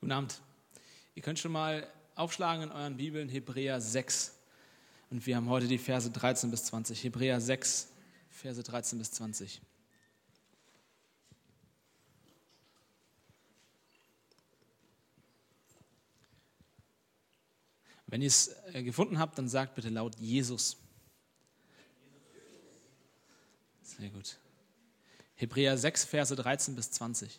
Guten Abend. Ihr könnt schon mal aufschlagen in euren Bibeln Hebräer 6. Und wir haben heute die Verse 13 bis 20. Hebräer 6, Verse 13 bis 20. Wenn ihr es äh, gefunden habt, dann sagt bitte laut Jesus. Sehr gut. Hebräer 6, Verse 13 bis 20.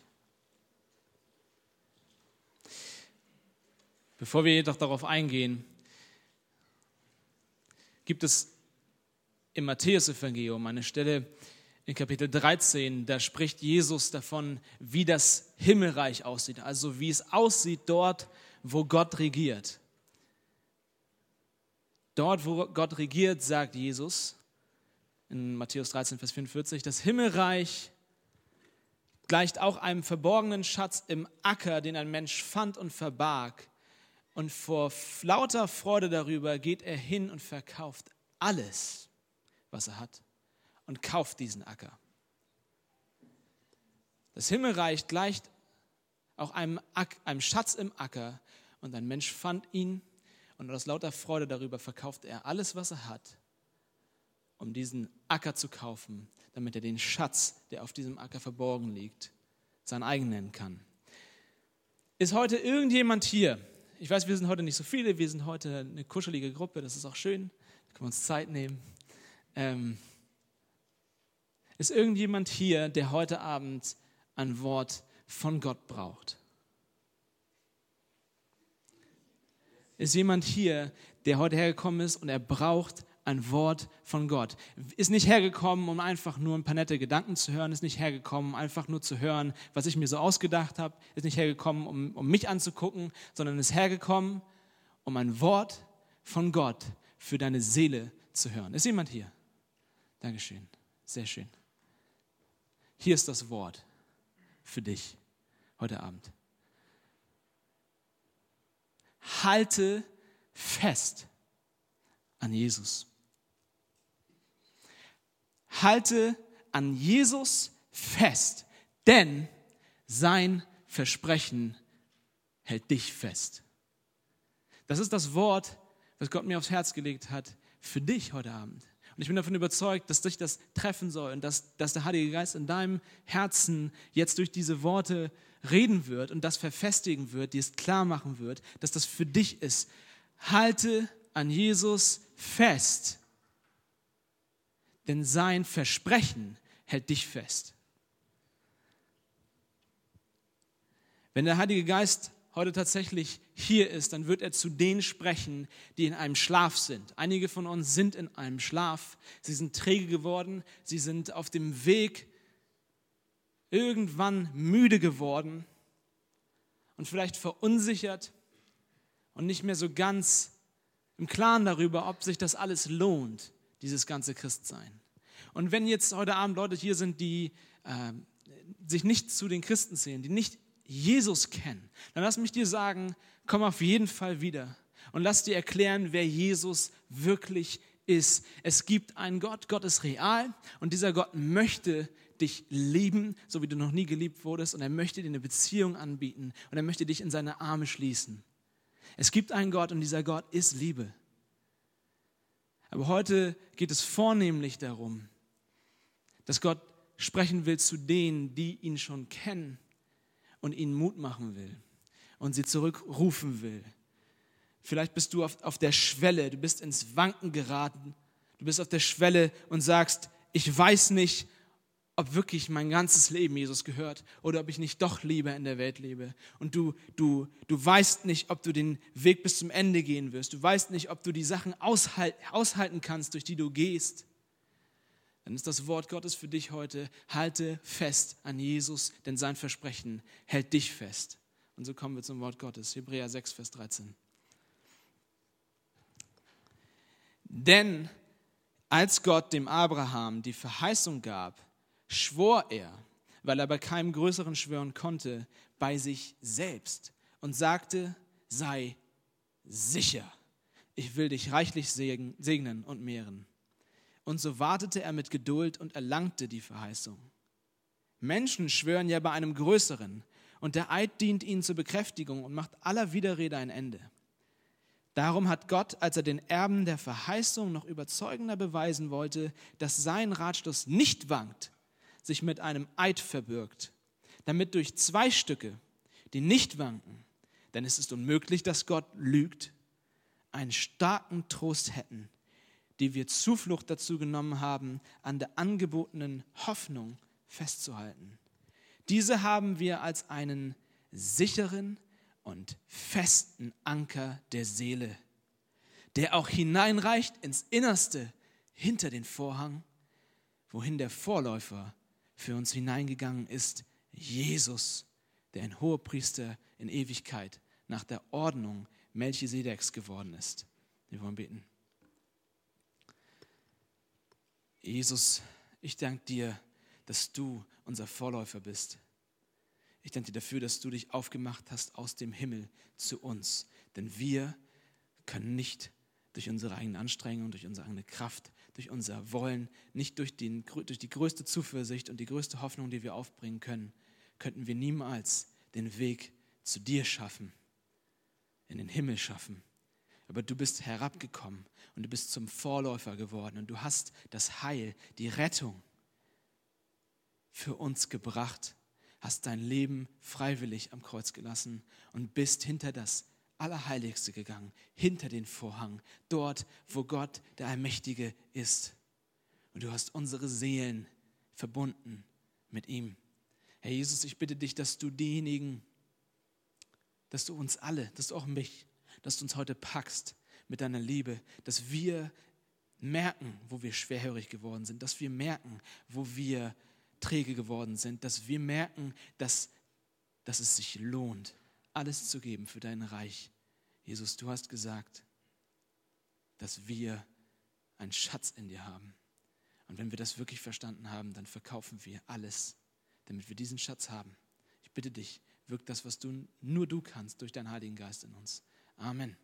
Bevor wir jedoch darauf eingehen, gibt es im Matthäusevangelium eine Stelle in Kapitel 13, da spricht Jesus davon, wie das Himmelreich aussieht, also wie es aussieht dort, wo Gott regiert. Dort, wo Gott regiert, sagt Jesus in Matthäus 13, Vers 44, das Himmelreich gleicht auch einem verborgenen Schatz im Acker, den ein Mensch fand und verbarg. Und vor lauter Freude darüber geht er hin und verkauft alles, was er hat, und kauft diesen Acker. Das Himmelreich gleicht auch einem, einem Schatz im Acker, und ein Mensch fand ihn, und aus lauter Freude darüber verkauft er alles, was er hat, um diesen Acker zu kaufen, damit er den Schatz, der auf diesem Acker verborgen liegt, sein eigen nennen kann. Ist heute irgendjemand hier, ich weiß, wir sind heute nicht so viele, wir sind heute eine kuschelige Gruppe, das ist auch schön, da können wir uns Zeit nehmen. Ähm, ist irgendjemand hier, der heute Abend ein Wort von Gott braucht? Ist jemand hier, der heute hergekommen ist und er braucht ein Wort von Gott. Ist nicht hergekommen, um einfach nur ein paar nette Gedanken zu hören, ist nicht hergekommen, um einfach nur zu hören, was ich mir so ausgedacht habe, ist nicht hergekommen, um, um mich anzugucken, sondern ist hergekommen, um ein Wort von Gott für deine Seele zu hören. Ist jemand hier? Dankeschön. Sehr schön. Hier ist das Wort für dich heute Abend. Halte fest an Jesus. Halte an Jesus fest, denn sein Versprechen hält dich fest. Das ist das Wort, was Gott mir aufs Herz gelegt hat für dich heute Abend. Und ich bin davon überzeugt, dass dich das treffen soll und dass, dass der Heilige Geist in deinem Herzen jetzt durch diese Worte reden wird und das verfestigen wird, dir es klar machen wird, dass das für dich ist. Halte an Jesus fest denn sein Versprechen hält dich fest. Wenn der Heilige Geist heute tatsächlich hier ist, dann wird er zu denen sprechen, die in einem Schlaf sind. Einige von uns sind in einem Schlaf. Sie sind träge geworden. Sie sind auf dem Weg irgendwann müde geworden und vielleicht verunsichert und nicht mehr so ganz im Klaren darüber, ob sich das alles lohnt, dieses ganze Christsein. Und wenn jetzt heute Abend Leute hier sind, die äh, sich nicht zu den Christen zählen, die nicht Jesus kennen, dann lass mich dir sagen, komm auf jeden Fall wieder und lass dir erklären, wer Jesus wirklich ist. Es gibt einen Gott, Gott ist real und dieser Gott möchte dich lieben, so wie du noch nie geliebt wurdest und er möchte dir eine Beziehung anbieten und er möchte dich in seine Arme schließen. Es gibt einen Gott und dieser Gott ist Liebe. Aber heute geht es vornehmlich darum, dass Gott sprechen will zu denen, die ihn schon kennen und ihnen Mut machen will und sie zurückrufen will. Vielleicht bist du auf, auf der Schwelle, du bist ins Wanken geraten, du bist auf der Schwelle und sagst, ich weiß nicht, ob wirklich mein ganzes Leben Jesus gehört oder ob ich nicht doch lieber in der Welt lebe. Und du, du, du weißt nicht, ob du den Weg bis zum Ende gehen wirst. Du weißt nicht, ob du die Sachen aushalten, aushalten kannst, durch die du gehst. Dann ist das Wort Gottes für dich heute, halte fest an Jesus, denn sein Versprechen hält dich fest. Und so kommen wir zum Wort Gottes, Hebräer 6, Vers 13. Denn als Gott dem Abraham die Verheißung gab, schwor er, weil er bei keinem größeren schwören konnte, bei sich selbst und sagte, sei sicher, ich will dich reichlich segnen und mehren. Und so wartete er mit Geduld und erlangte die Verheißung. Menschen schwören ja bei einem größeren Und der Eid dient ihnen zur Bekräftigung und macht aller Widerrede ein Ende. Darum hat Gott, als er den Erben der Verheißung noch überzeugender beweisen wollte, dass sein Ratschluss nicht wankt, sich mit einem Eid verbirgt, damit durch zwei Stücke, die nicht wanken, denn es ist unmöglich, dass Gott lügt, einen starken Trost hätten, die wir Zuflucht dazu genommen haben, an der angebotenen Hoffnung festzuhalten. Diese haben wir als einen sicheren und festen Anker der Seele, der auch hineinreicht ins Innerste hinter den Vorhang, wohin der Vorläufer für uns hineingegangen ist, Jesus, der ein Hohepriester in Ewigkeit nach der Ordnung Melchisedeks geworden ist. Wir wollen beten. Jesus, ich danke dir, dass du unser Vorläufer bist. Ich danke dir dafür, dass du dich aufgemacht hast aus dem Himmel zu uns. Denn wir können nicht durch unsere eigene Anstrengung, durch unsere eigene Kraft, durch unser Wollen, nicht durch, den, durch die größte Zuversicht und die größte Hoffnung, die wir aufbringen können, könnten wir niemals den Weg zu dir schaffen, in den Himmel schaffen. Aber du bist herabgekommen und du bist zum Vorläufer geworden und du hast das Heil, die Rettung für uns gebracht, hast dein Leben freiwillig am Kreuz gelassen und bist hinter das Allerheiligste gegangen, hinter den Vorhang, dort, wo Gott der Allmächtige ist. Und du hast unsere Seelen verbunden mit ihm. Herr Jesus, ich bitte dich, dass du diejenigen, dass du uns alle, dass du auch mich, dass du uns heute packst mit deiner Liebe, dass wir merken, wo wir schwerhörig geworden sind, dass wir merken, wo wir träge geworden sind, dass wir merken, dass, dass es sich lohnt, alles zu geben für dein Reich. Jesus, du hast gesagt, dass wir einen Schatz in dir haben. Und wenn wir das wirklich verstanden haben, dann verkaufen wir alles, damit wir diesen Schatz haben. Ich bitte dich, wirk das, was du nur du kannst, durch deinen Heiligen Geist in uns. Amen.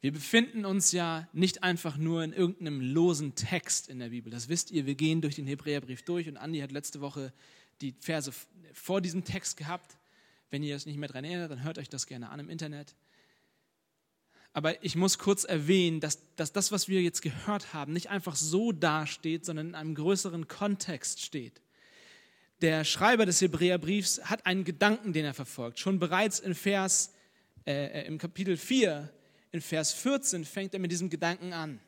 Wir befinden uns ja nicht einfach nur in irgendeinem losen Text in der Bibel. Das wisst ihr, wir gehen durch den Hebräerbrief durch und Andi hat letzte Woche die Verse vor diesem Text gehabt. Wenn ihr es nicht mehr daran erinnert, dann hört euch das gerne an im Internet. Aber ich muss kurz erwähnen, dass, dass das, was wir jetzt gehört haben, nicht einfach so dasteht, sondern in einem größeren Kontext steht. Der Schreiber des Hebräerbriefs hat einen Gedanken, den er verfolgt. Schon bereits in Vers, äh, äh im Kapitel 4 in Vers 14 fängt er mit diesem Gedanken an.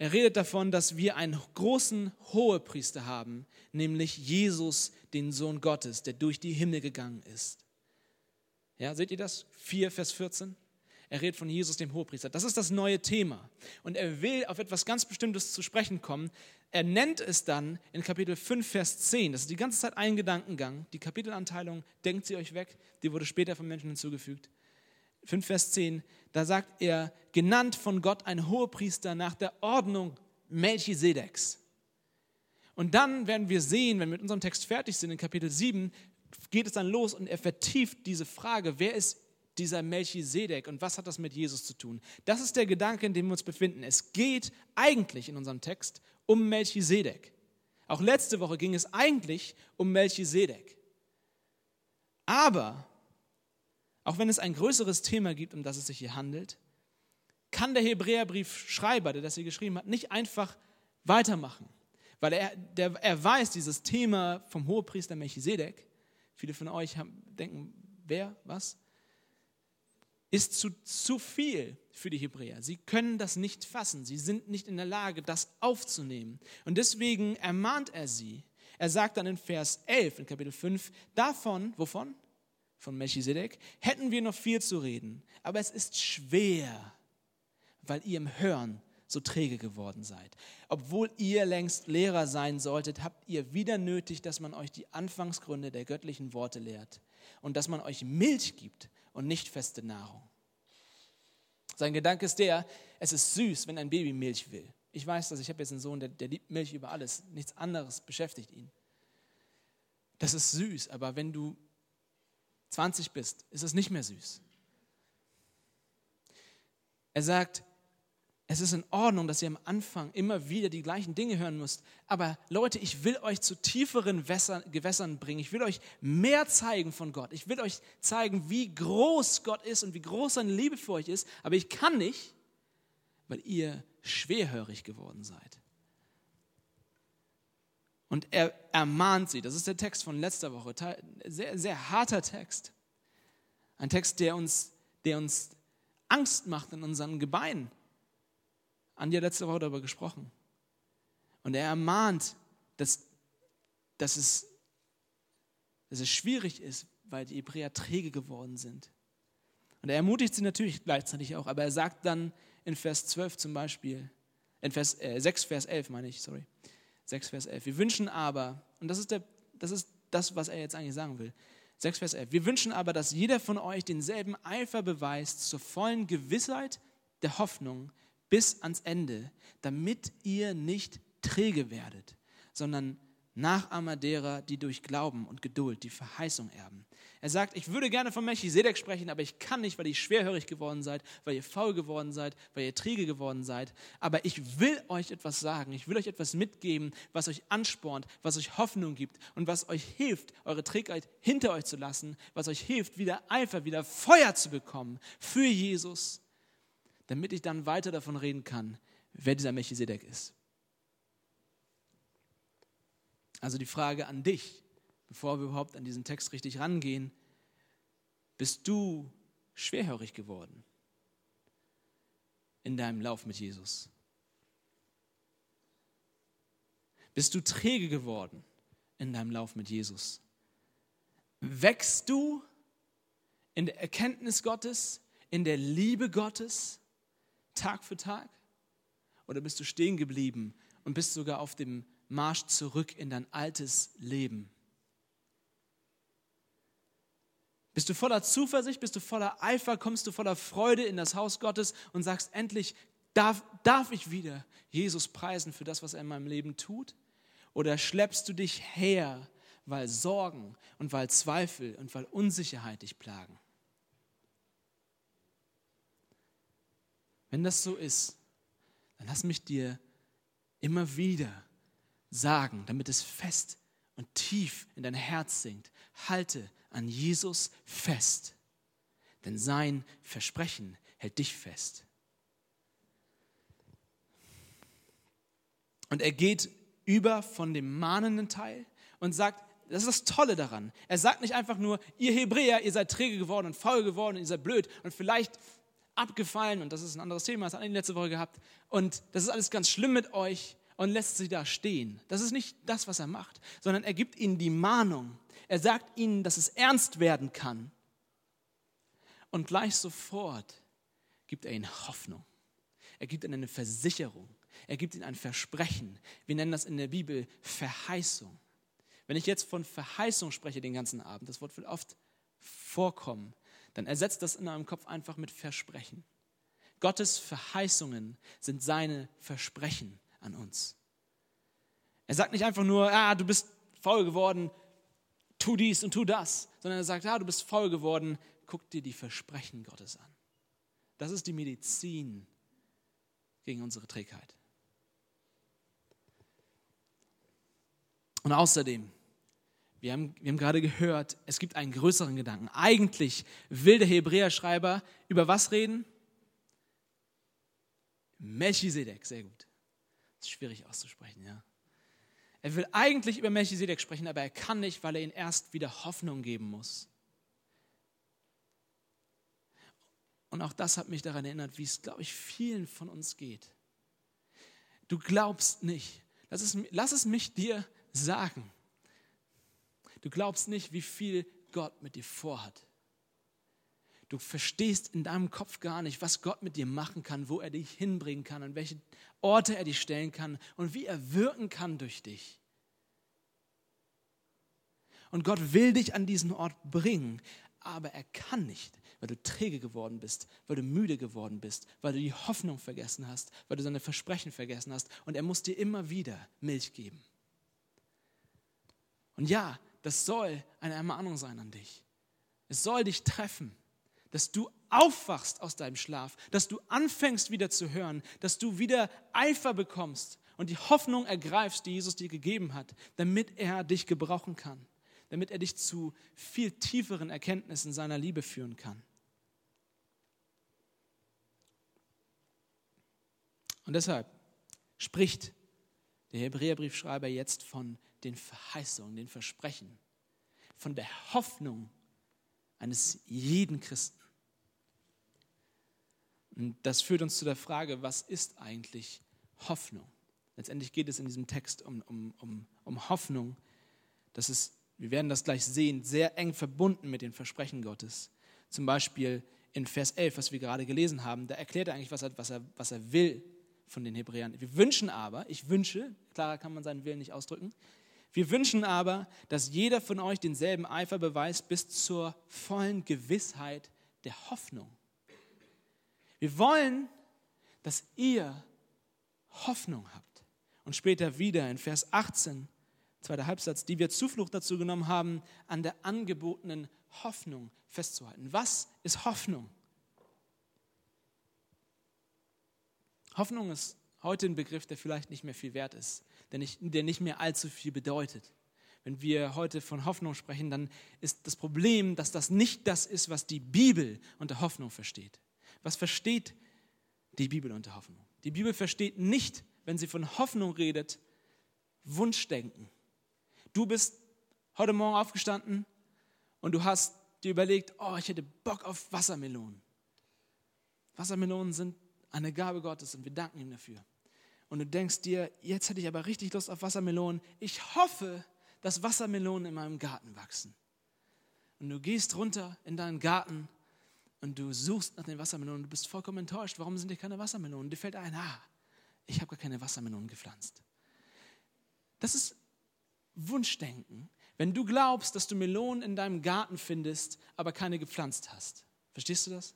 Er redet davon, dass wir einen großen Hohepriester haben, nämlich Jesus, den Sohn Gottes, der durch die Himmel gegangen ist. Ja, seht ihr das? 4, Vers 14. Er redet von Jesus, dem Hohepriester. Das ist das neue Thema. Und er will auf etwas ganz Bestimmtes zu sprechen kommen. Er nennt es dann in Kapitel 5, Vers 10. Das ist die ganze Zeit ein Gedankengang. Die Kapitelanteilung, denkt sie euch weg, die wurde später von Menschen hinzugefügt. 5, Vers 10, da sagt er, genannt von Gott ein Hohepriester nach der Ordnung Melchisedeks. Und dann werden wir sehen, wenn wir mit unserem Text fertig sind, in Kapitel 7, geht es dann los und er vertieft diese Frage, wer ist dieser Melchisedek und was hat das mit Jesus zu tun? Das ist der Gedanke, in dem wir uns befinden. Es geht eigentlich in unserem Text um Melchisedek. Auch letzte Woche ging es eigentlich um Melchisedek. Aber auch wenn es ein größeres Thema gibt, um das es sich hier handelt, kann der Hebräerbriefschreiber, der das hier geschrieben hat, nicht einfach weitermachen. Weil er, der, er weiß, dieses Thema vom Hohepriester Melchisedek, viele von euch haben, denken, wer, was? Ist zu, zu viel für die Hebräer. Sie können das nicht fassen. Sie sind nicht in der Lage, das aufzunehmen. Und deswegen ermahnt er sie. Er sagt dann in Vers 11 in Kapitel 5, davon, wovon? Von Melchisedek, hätten wir noch viel zu reden. Aber es ist schwer, weil ihr im Hören so träge geworden seid. Obwohl ihr längst Lehrer sein solltet, habt ihr wieder nötig, dass man euch die Anfangsgründe der göttlichen Worte lehrt und dass man euch Milch gibt und nicht feste Nahrung. Sein Gedanke ist der, es ist süß, wenn ein Baby Milch will. Ich weiß dass ich habe jetzt einen Sohn, der, der liebt Milch über alles. Nichts anderes beschäftigt ihn. Das ist süß, aber wenn du 20 bist, ist es nicht mehr süß. Er sagt, es ist in Ordnung, dass ihr am Anfang immer wieder die gleichen Dinge hören müsst. Aber Leute, ich will euch zu tieferen Gewässern bringen. Ich will euch mehr zeigen von Gott. Ich will euch zeigen, wie groß Gott ist und wie groß seine Liebe für euch ist. Aber ich kann nicht, weil ihr schwerhörig geworden seid. Und er ermahnt sie. Das ist der Text von letzter Woche. Sehr, sehr harter Text. Ein Text, der uns, der uns Angst macht in unseren Gebeinen Anja letzte Woche darüber gesprochen. Und er ermahnt, dass, dass, es, dass es schwierig ist, weil die Hebräer träge geworden sind. Und er ermutigt sie natürlich gleichzeitig auch, aber er sagt dann in Vers 12 zum Beispiel, in Vers, äh, 6 Vers 11 meine ich, sorry, 6 Vers 11. Wir wünschen aber, und das ist, der, das ist das, was er jetzt eigentlich sagen will, 6 Vers 11. Wir wünschen aber, dass jeder von euch denselben Eifer beweist zur vollen Gewissheit der Hoffnung, bis ans Ende, damit ihr nicht träge werdet, sondern Nachahmer derer, die durch Glauben und Geduld die Verheißung erben. Er sagt, ich würde gerne von Melchisedek sprechen, aber ich kann nicht, weil ihr schwerhörig geworden seid, weil ihr faul geworden seid, weil ihr träge geworden seid. Aber ich will euch etwas sagen, ich will euch etwas mitgeben, was euch anspornt, was euch Hoffnung gibt und was euch hilft, eure Trägheit hinter euch zu lassen, was euch hilft, wieder Eifer, wieder Feuer zu bekommen für Jesus damit ich dann weiter davon reden kann, wer dieser Melchisedek ist. Also die Frage an dich, bevor wir überhaupt an diesen Text richtig rangehen, bist du schwerhörig geworden in deinem Lauf mit Jesus? Bist du träge geworden in deinem Lauf mit Jesus? Wächst du in der Erkenntnis Gottes, in der Liebe Gottes? Tag für Tag? Oder bist du stehen geblieben und bist sogar auf dem Marsch zurück in dein altes Leben? Bist du voller Zuversicht, bist du voller Eifer, kommst du voller Freude in das Haus Gottes und sagst, endlich darf, darf ich wieder Jesus preisen für das, was er in meinem Leben tut? Oder schleppst du dich her, weil Sorgen und weil Zweifel und weil Unsicherheit dich plagen? Wenn das so ist, dann lass mich dir immer wieder sagen, damit es fest und tief in dein Herz sinkt. Halte an Jesus fest, denn sein Versprechen hält dich fest. Und er geht über von dem mahnenden Teil und sagt, das ist das Tolle daran. Er sagt nicht einfach nur, ihr Hebräer, ihr seid träge geworden und faul geworden und ihr seid blöd und vielleicht abgefallen und das ist ein anderes Thema, das hatten wir letzte Woche gehabt. Und das ist alles ganz schlimm mit euch und lässt sie da stehen. Das ist nicht das, was er macht, sondern er gibt ihnen die Mahnung. Er sagt ihnen, dass es ernst werden kann. Und gleich sofort gibt er ihnen Hoffnung. Er gibt ihnen eine Versicherung. Er gibt ihnen ein Versprechen. Wir nennen das in der Bibel Verheißung. Wenn ich jetzt von Verheißung spreche den ganzen Abend, das Wort wird oft vorkommen, dann ersetzt das in eurem Kopf einfach mit Versprechen. Gottes Verheißungen sind seine Versprechen an uns. Er sagt nicht einfach nur, ah, du bist faul geworden, tu dies und tu das, sondern er sagt, ah, du bist faul geworden, guck dir die Versprechen Gottes an. Das ist die Medizin gegen unsere Trägheit. Und außerdem, wir haben, wir haben gerade gehört, es gibt einen größeren Gedanken. Eigentlich will der Hebräerschreiber über was reden? Melchisedek, sehr gut. Das ist schwierig auszusprechen, ja. Er will eigentlich über Melchisedek sprechen, aber er kann nicht, weil er ihn erst wieder Hoffnung geben muss. Und auch das hat mich daran erinnert, wie es, glaube ich, vielen von uns geht. Du glaubst nicht. Lass es, lass es mich dir sagen. Du glaubst nicht, wie viel Gott mit dir vorhat. Du verstehst in deinem Kopf gar nicht, was Gott mit dir machen kann, wo er dich hinbringen kann, an welche Orte er dich stellen kann und wie er wirken kann durch dich. Und Gott will dich an diesen Ort bringen, aber er kann nicht, weil du träge geworden bist, weil du müde geworden bist, weil du die Hoffnung vergessen hast, weil du seine Versprechen vergessen hast. Und er muss dir immer wieder Milch geben. Und ja, das soll eine Ermahnung sein an dich. Es soll dich treffen. Dass du aufwachst aus deinem Schlaf, dass du anfängst wieder zu hören, dass du wieder Eifer bekommst und die Hoffnung ergreifst, die Jesus dir gegeben hat, damit er dich gebrauchen kann, damit er dich zu viel tieferen Erkenntnissen seiner Liebe führen kann. Und deshalb spricht der Hebräerbriefschreiber jetzt von den Verheißungen, den Versprechen, von der Hoffnung eines jeden Christen. Und das führt uns zu der Frage, was ist eigentlich Hoffnung? Letztendlich geht es in diesem Text um, um, um, um Hoffnung. Das ist, wir werden das gleich sehen, sehr eng verbunden mit den Versprechen Gottes. Zum Beispiel in Vers 11, was wir gerade gelesen haben, da erklärt er eigentlich, was er, was er, was er will von den Hebräern. Wir wünschen aber, ich wünsche, klarer kann man seinen Willen nicht ausdrücken, wir wünschen aber, dass jeder von euch denselben Eifer beweist bis zur vollen Gewissheit der Hoffnung. Wir wollen, dass ihr Hoffnung habt. Und später wieder in Vers 18, zweiter Halbsatz, die wir Zuflucht dazu genommen haben, an der angebotenen Hoffnung festzuhalten. Was ist Hoffnung? Hoffnung ist heute ein Begriff, der vielleicht nicht mehr viel wert ist, der nicht, der nicht mehr allzu viel bedeutet. Wenn wir heute von Hoffnung sprechen, dann ist das Problem, dass das nicht das ist, was die Bibel unter Hoffnung versteht. Was versteht die Bibel unter Hoffnung? Die Bibel versteht nicht, wenn sie von Hoffnung redet, Wunschdenken. Du bist heute Morgen aufgestanden und du hast dir überlegt, oh, ich hätte Bock auf Wassermelonen. Wassermelonen sind eine Gabe Gottes und wir danken ihm dafür. Und du denkst dir, jetzt hätte ich aber richtig Lust auf Wassermelonen. Ich hoffe, dass Wassermelonen in meinem Garten wachsen. Und du gehst runter in deinen Garten und du suchst nach den Wassermelonen. Du bist vollkommen enttäuscht. Warum sind hier keine Wassermelonen? Dir fällt ein, ah, ich habe gar keine Wassermelonen gepflanzt. Das ist Wunschdenken, wenn du glaubst, dass du Melonen in deinem Garten findest, aber keine gepflanzt hast. Verstehst du das?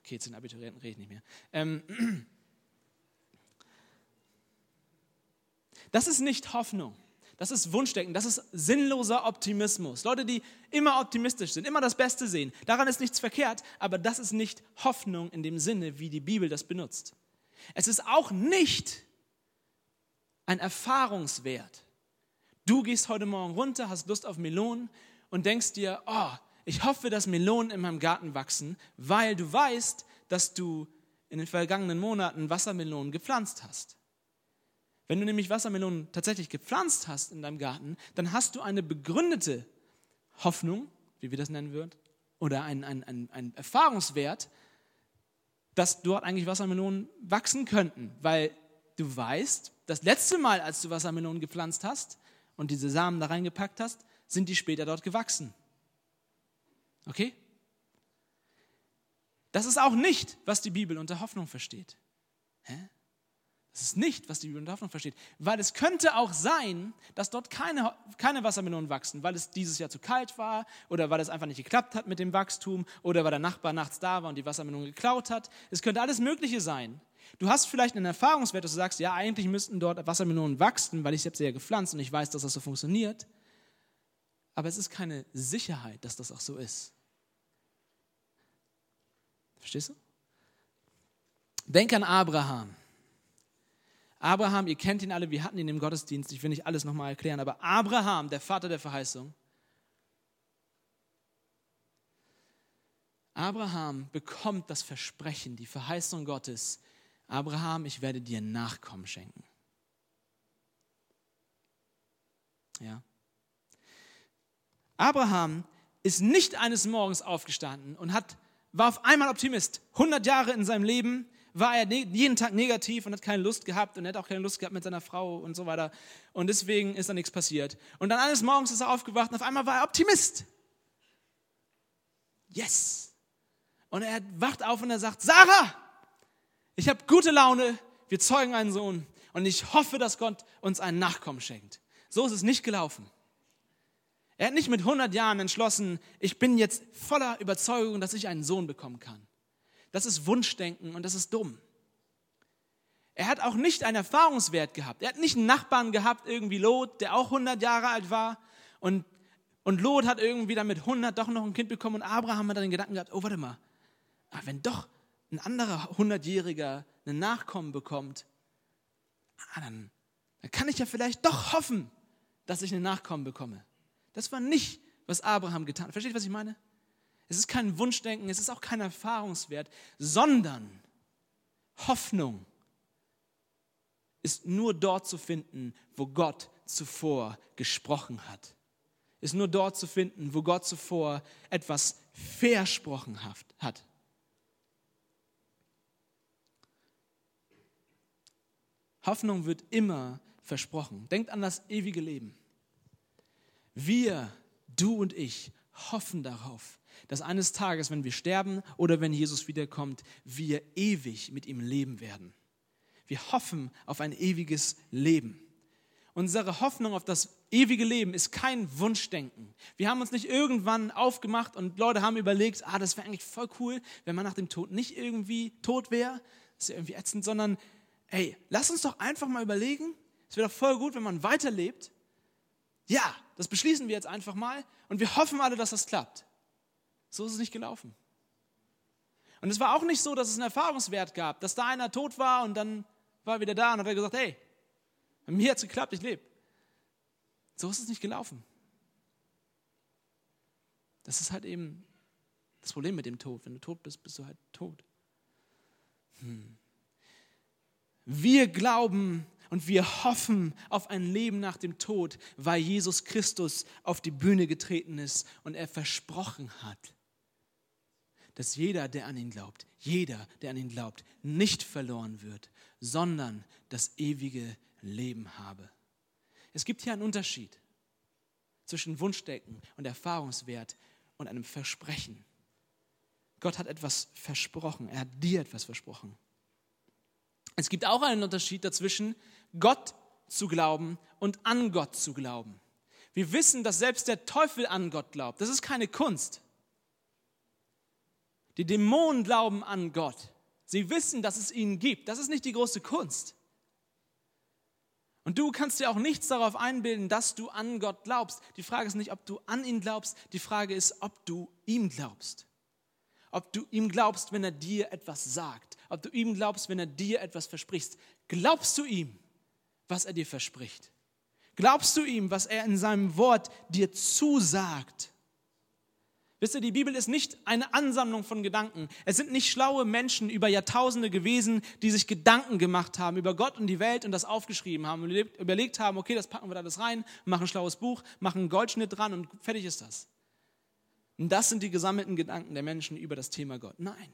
Okay, zu den Abiturienten rede ich nicht mehr. Ähm, das ist nicht Hoffnung. Das ist Wunschdenken, das ist sinnloser Optimismus. Leute, die immer optimistisch sind, immer das Beste sehen. Daran ist nichts verkehrt, aber das ist nicht Hoffnung in dem Sinne, wie die Bibel das benutzt. Es ist auch nicht ein Erfahrungswert. Du gehst heute Morgen runter, hast Lust auf Melonen und denkst dir, oh, ich hoffe, dass Melonen in meinem Garten wachsen, weil du weißt, dass du in den vergangenen Monaten Wassermelonen gepflanzt hast. Wenn du nämlich Wassermelonen tatsächlich gepflanzt hast in deinem Garten, dann hast du eine begründete Hoffnung, wie wir das nennen würden, oder einen ein, ein Erfahrungswert, dass dort eigentlich Wassermelonen wachsen könnten, weil du weißt, das letzte Mal, als du Wassermelonen gepflanzt hast und diese Samen da reingepackt hast, sind die später dort gewachsen. Okay? Das ist auch nicht, was die Bibel unter Hoffnung versteht. Hä? Das ist nicht, was die Bibel unter Hoffnung versteht. Weil es könnte auch sein, dass dort keine, keine Wassermelonen wachsen, weil es dieses Jahr zu kalt war oder weil es einfach nicht geklappt hat mit dem Wachstum oder weil der Nachbar nachts da war und die Wassermelonen geklaut hat. Es könnte alles Mögliche sein. Du hast vielleicht einen Erfahrungswert, dass du sagst, ja, eigentlich müssten dort Wassermelonen wachsen, weil ich habe sie ja gepflanzt und ich weiß, dass das so funktioniert. Aber es ist keine Sicherheit, dass das auch so ist. Verstehst du? Denk an Abraham. Abraham, ihr kennt ihn alle, wir hatten ihn im Gottesdienst, ich will nicht alles nochmal erklären, aber Abraham, der Vater der Verheißung, Abraham bekommt das Versprechen, die Verheißung Gottes, Abraham, ich werde dir Nachkommen schenken. Ja. Abraham ist nicht eines Morgens aufgestanden und hat war auf einmal Optimist. 100 Jahre in seinem Leben war er ne-, jeden Tag negativ und hat keine Lust gehabt und hat auch keine Lust gehabt mit seiner Frau und so weiter. Und deswegen ist da nichts passiert. Und dann eines Morgens ist er aufgewacht und auf einmal war er Optimist. Yes. Und er wacht auf und er sagt, Sarah, ich habe gute Laune, wir zeugen einen Sohn und ich hoffe, dass Gott uns einen Nachkommen schenkt. So ist es nicht gelaufen. Er hat nicht mit 100 Jahren entschlossen, ich bin jetzt voller Überzeugung, dass ich einen Sohn bekommen kann. Das ist Wunschdenken und das ist dumm. Er hat auch nicht einen Erfahrungswert gehabt. Er hat nicht einen Nachbarn gehabt, irgendwie Lot, der auch 100 Jahre alt war und Und Lot hat irgendwie dann mit 100 doch noch ein Kind bekommen und Abraham hat dann den Gedanken gehabt, oh warte mal, wenn doch ein anderer 100-Jähriger einen Nachkommen bekommt, ah, dann, dann kann ich ja vielleicht doch hoffen, dass ich einen Nachkommen bekomme. Das war nicht, was Abraham getan hat. Versteht, was ich meine? Es ist kein Wunschdenken, es ist auch kein Erfahrungswert, sondern Hoffnung ist nur dort zu finden, wo Gott zuvor gesprochen hat. Ist nur dort zu finden, wo Gott zuvor etwas versprochen hat. Hoffnung wird immer versprochen. Denkt an das ewige Leben. Wir, du und ich, hoffen darauf, dass eines Tages, wenn wir sterben oder wenn Jesus wiederkommt, wir ewig mit ihm leben werden. Wir hoffen auf ein ewiges Leben. Unsere Hoffnung auf das ewige Leben ist kein Wunschdenken. Wir haben uns nicht irgendwann aufgemacht und Leute haben überlegt, ah, das wäre eigentlich voll cool, wenn man nach dem Tod nicht irgendwie tot wäre. Das ist ja irgendwie ätzend, sondern ey, lass uns doch einfach mal überlegen, es wäre doch voll gut, wenn man weiterlebt. Ja, das beschließen wir jetzt einfach mal und wir hoffen alle, dass das klappt. So ist es nicht gelaufen. Und es war auch nicht so, dass es einen Erfahrungswert gab, dass da einer tot war und dann war er wieder da und hat er gesagt, hey, bei mir hat es geklappt, ich lebe. So ist es nicht gelaufen. Das ist halt eben das Problem mit dem Tod. Wenn du tot bist, bist du halt tot. Hm. Wir glauben und wir hoffen auf ein Leben nach dem Tod, weil Jesus Christus auf die Bühne getreten ist und er versprochen hat, dass jeder, der an ihn glaubt, jeder, der an ihn glaubt, nicht verloren wird, sondern das ewige Leben habe. Es gibt hier einen Unterschied zwischen Wunschdenken und Erfahrungswert und einem Versprechen. Gott hat etwas versprochen, er hat dir etwas versprochen. Es gibt auch einen Unterschied dazwischen, Gott zu glauben und an Gott zu glauben. Wir wissen, dass selbst der Teufel an Gott glaubt. Das ist keine Kunst. Die Dämonen glauben an Gott. Sie wissen, dass es ihn gibt. Das ist nicht die große Kunst. Und du kannst dir auch nichts darauf einbilden, dass du an Gott glaubst. Die Frage ist nicht, ob du an ihn glaubst, die Frage ist, ob du ihm glaubst. Ob du ihm glaubst, wenn er dir etwas sagt. Ob du ihm glaubst, wenn er dir etwas verspricht. Glaubst du ihm, was er dir verspricht? Glaubst du ihm, was er in seinem Wort dir zusagt? Wisst ihr, die Bibel ist nicht eine Ansammlung von Gedanken. Es sind nicht schlaue Menschen über Jahrtausende gewesen, die sich Gedanken gemacht haben über Gott und die Welt und das aufgeschrieben haben und überlegt haben, okay, das packen wir da alles rein, machen ein schlaues Buch, machen einen Goldschnitt dran und fertig ist das. Und das sind die gesammelten Gedanken der Menschen über das Thema Gott. Nein.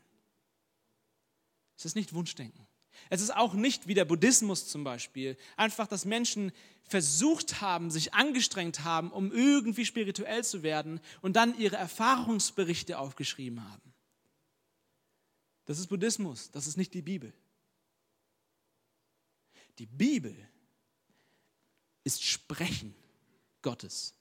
Es ist nicht Wunschdenken. Es ist auch nicht wie der Buddhismus zum Beispiel, einfach, dass Menschen versucht haben, sich angestrengt haben, um irgendwie spirituell zu werden und dann ihre Erfahrungsberichte aufgeschrieben haben. Das ist Buddhismus, das ist nicht die Bibel. Die Bibel ist Sprechen Gottes.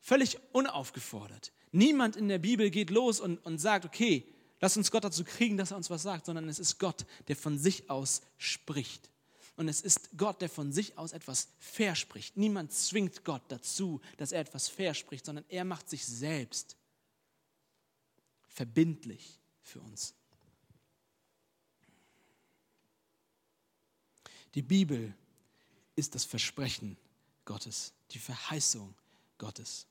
Völlig unaufgefordert. Niemand in der Bibel geht los und, und sagt, okay, Lass uns Gott dazu kriegen, dass er uns was sagt, sondern es ist Gott, der von sich aus spricht. Und es ist Gott, der von sich aus etwas verspricht. Niemand zwingt Gott dazu, dass er etwas verspricht, sondern er macht sich selbst verbindlich für uns. Die Bibel ist das Versprechen Gottes, die Verheißung Gottes.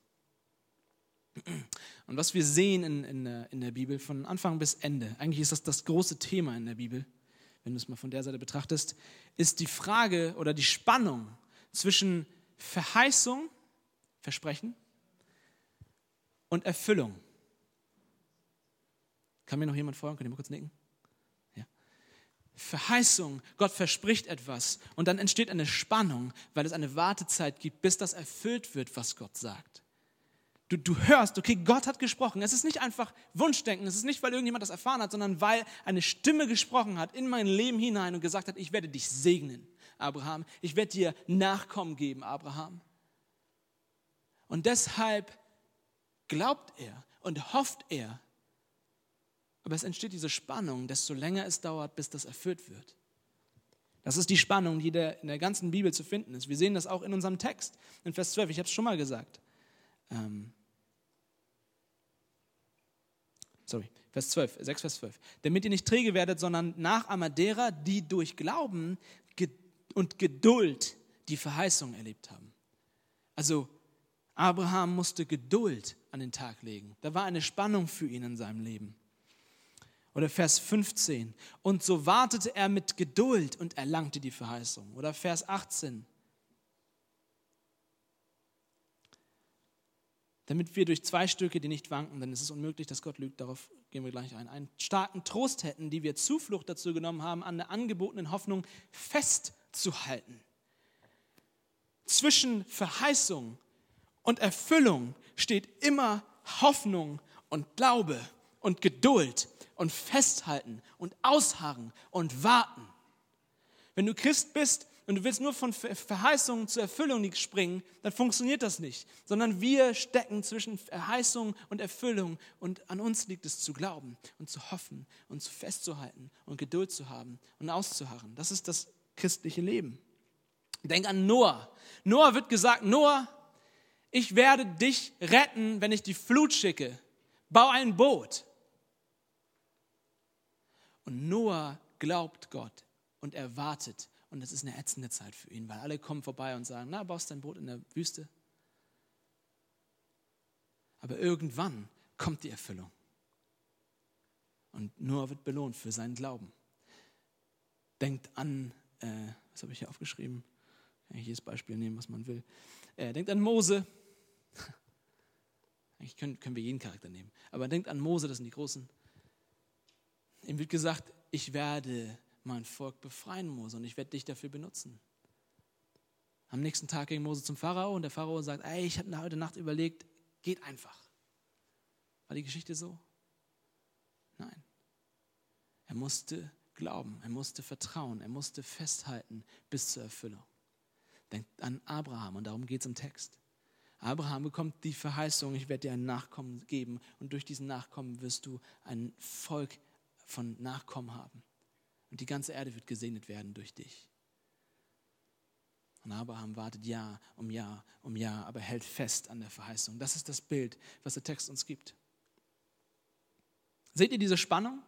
Und was wir sehen in, in, in, der Bibel von Anfang bis Ende, eigentlich ist das das große Thema in der Bibel, wenn du es mal von der Seite betrachtest, ist die Frage oder die Spannung zwischen Verheißung, Versprechen und Erfüllung. Kann mir noch jemand folgen? Könnt ihr mal kurz nicken? Ja. Verheißung, Gott verspricht etwas und dann entsteht eine Spannung, weil es eine Wartezeit gibt, bis das erfüllt wird, was Gott sagt. Du, du hörst, okay, Gott hat gesprochen. Es ist nicht einfach Wunschdenken, es ist nicht, weil irgendjemand das erfahren hat, sondern weil eine Stimme gesprochen hat in mein Leben hinein und gesagt hat, ich werde dich segnen, Abraham. Ich werde dir Nachkommen geben, Abraham. Und deshalb glaubt er und hofft er. Aber es entsteht diese Spannung, desto länger es dauert, bis das erfüllt wird. Das ist die Spannung, die in der ganzen Bibel zu finden ist. Wir sehen das auch in unserem Text, in Vers 12. Ich habe es schon mal gesagt. Ähm, sorry, Vers 12, 6 Vers 12. Damit ihr nicht träge werdet, sondern Nachahmer derer, die durch Glauben und Geduld die Verheißung erlebt haben. Also Abraham musste Geduld an den Tag legen. Da war eine Spannung für ihn in seinem Leben. Oder Vers 15. Und so wartete er mit Geduld und erlangte die Verheißung. Oder Vers 18. Damit wir durch zwei Stücke, die nicht wanken, denn es ist unmöglich, dass Gott lügt, darauf gehen wir gleich ein, einen starken Trost hätten, die wir Zuflucht dazu genommen haben, an der angebotenen Hoffnung festzuhalten. Zwischen Verheißung und Erfüllung steht immer Hoffnung und Glaube und Geduld und Festhalten und Ausharren und Warten. Wenn du Christ bist und du willst nur von Verheißung zur Erfüllung springen, dann funktioniert das nicht. Sondern wir stecken zwischen Verheißung und Erfüllung und an uns liegt es zu glauben und zu hoffen und zu festzuhalten und Geduld zu haben und auszuharren. Das ist das christliche Leben. Denk an Noah. Noah wird gesagt, Noah, ich werde dich retten, wenn ich die Flut schicke. Bau ein Boot. Und Noah glaubt Gott und erwartet. Und es ist eine ätzende Zeit für ihn, weil alle kommen vorbei und sagen, na, baust dein Boot in der Wüste. Aber irgendwann kommt die Erfüllung. Und Noah wird belohnt für seinen Glauben. Denkt an, äh, was habe ich hier aufgeschrieben? Kann ich jedes Beispiel nehmen, was man will. Äh, denkt an Mose. Eigentlich können, können wir jeden Charakter nehmen. Aber denkt an Mose, das sind die Großen. Ihm wird gesagt, ich werde mein Volk befreien, Mose, und ich werde dich dafür benutzen. Am nächsten Tag ging Mose zum Pharao und der Pharao sagt, ey, ich habe heute Nacht überlegt, geht einfach. War die Geschichte so? Nein. Er musste glauben, er musste vertrauen, er musste festhalten bis zur Erfüllung. Denkt an Abraham und darum geht es im Text. Abraham bekommt die Verheißung, ich werde dir einen Nachkommen geben und durch diesen Nachkommen wirst du ein Volk von Nachkommen haben. Und die ganze Erde wird gesegnet werden durch dich. Und Abraham wartet Jahr um Jahr um Jahr, aber hält fest an der Verheißung. Das ist das Bild, was der Text uns gibt. Seht ihr diese Spannung?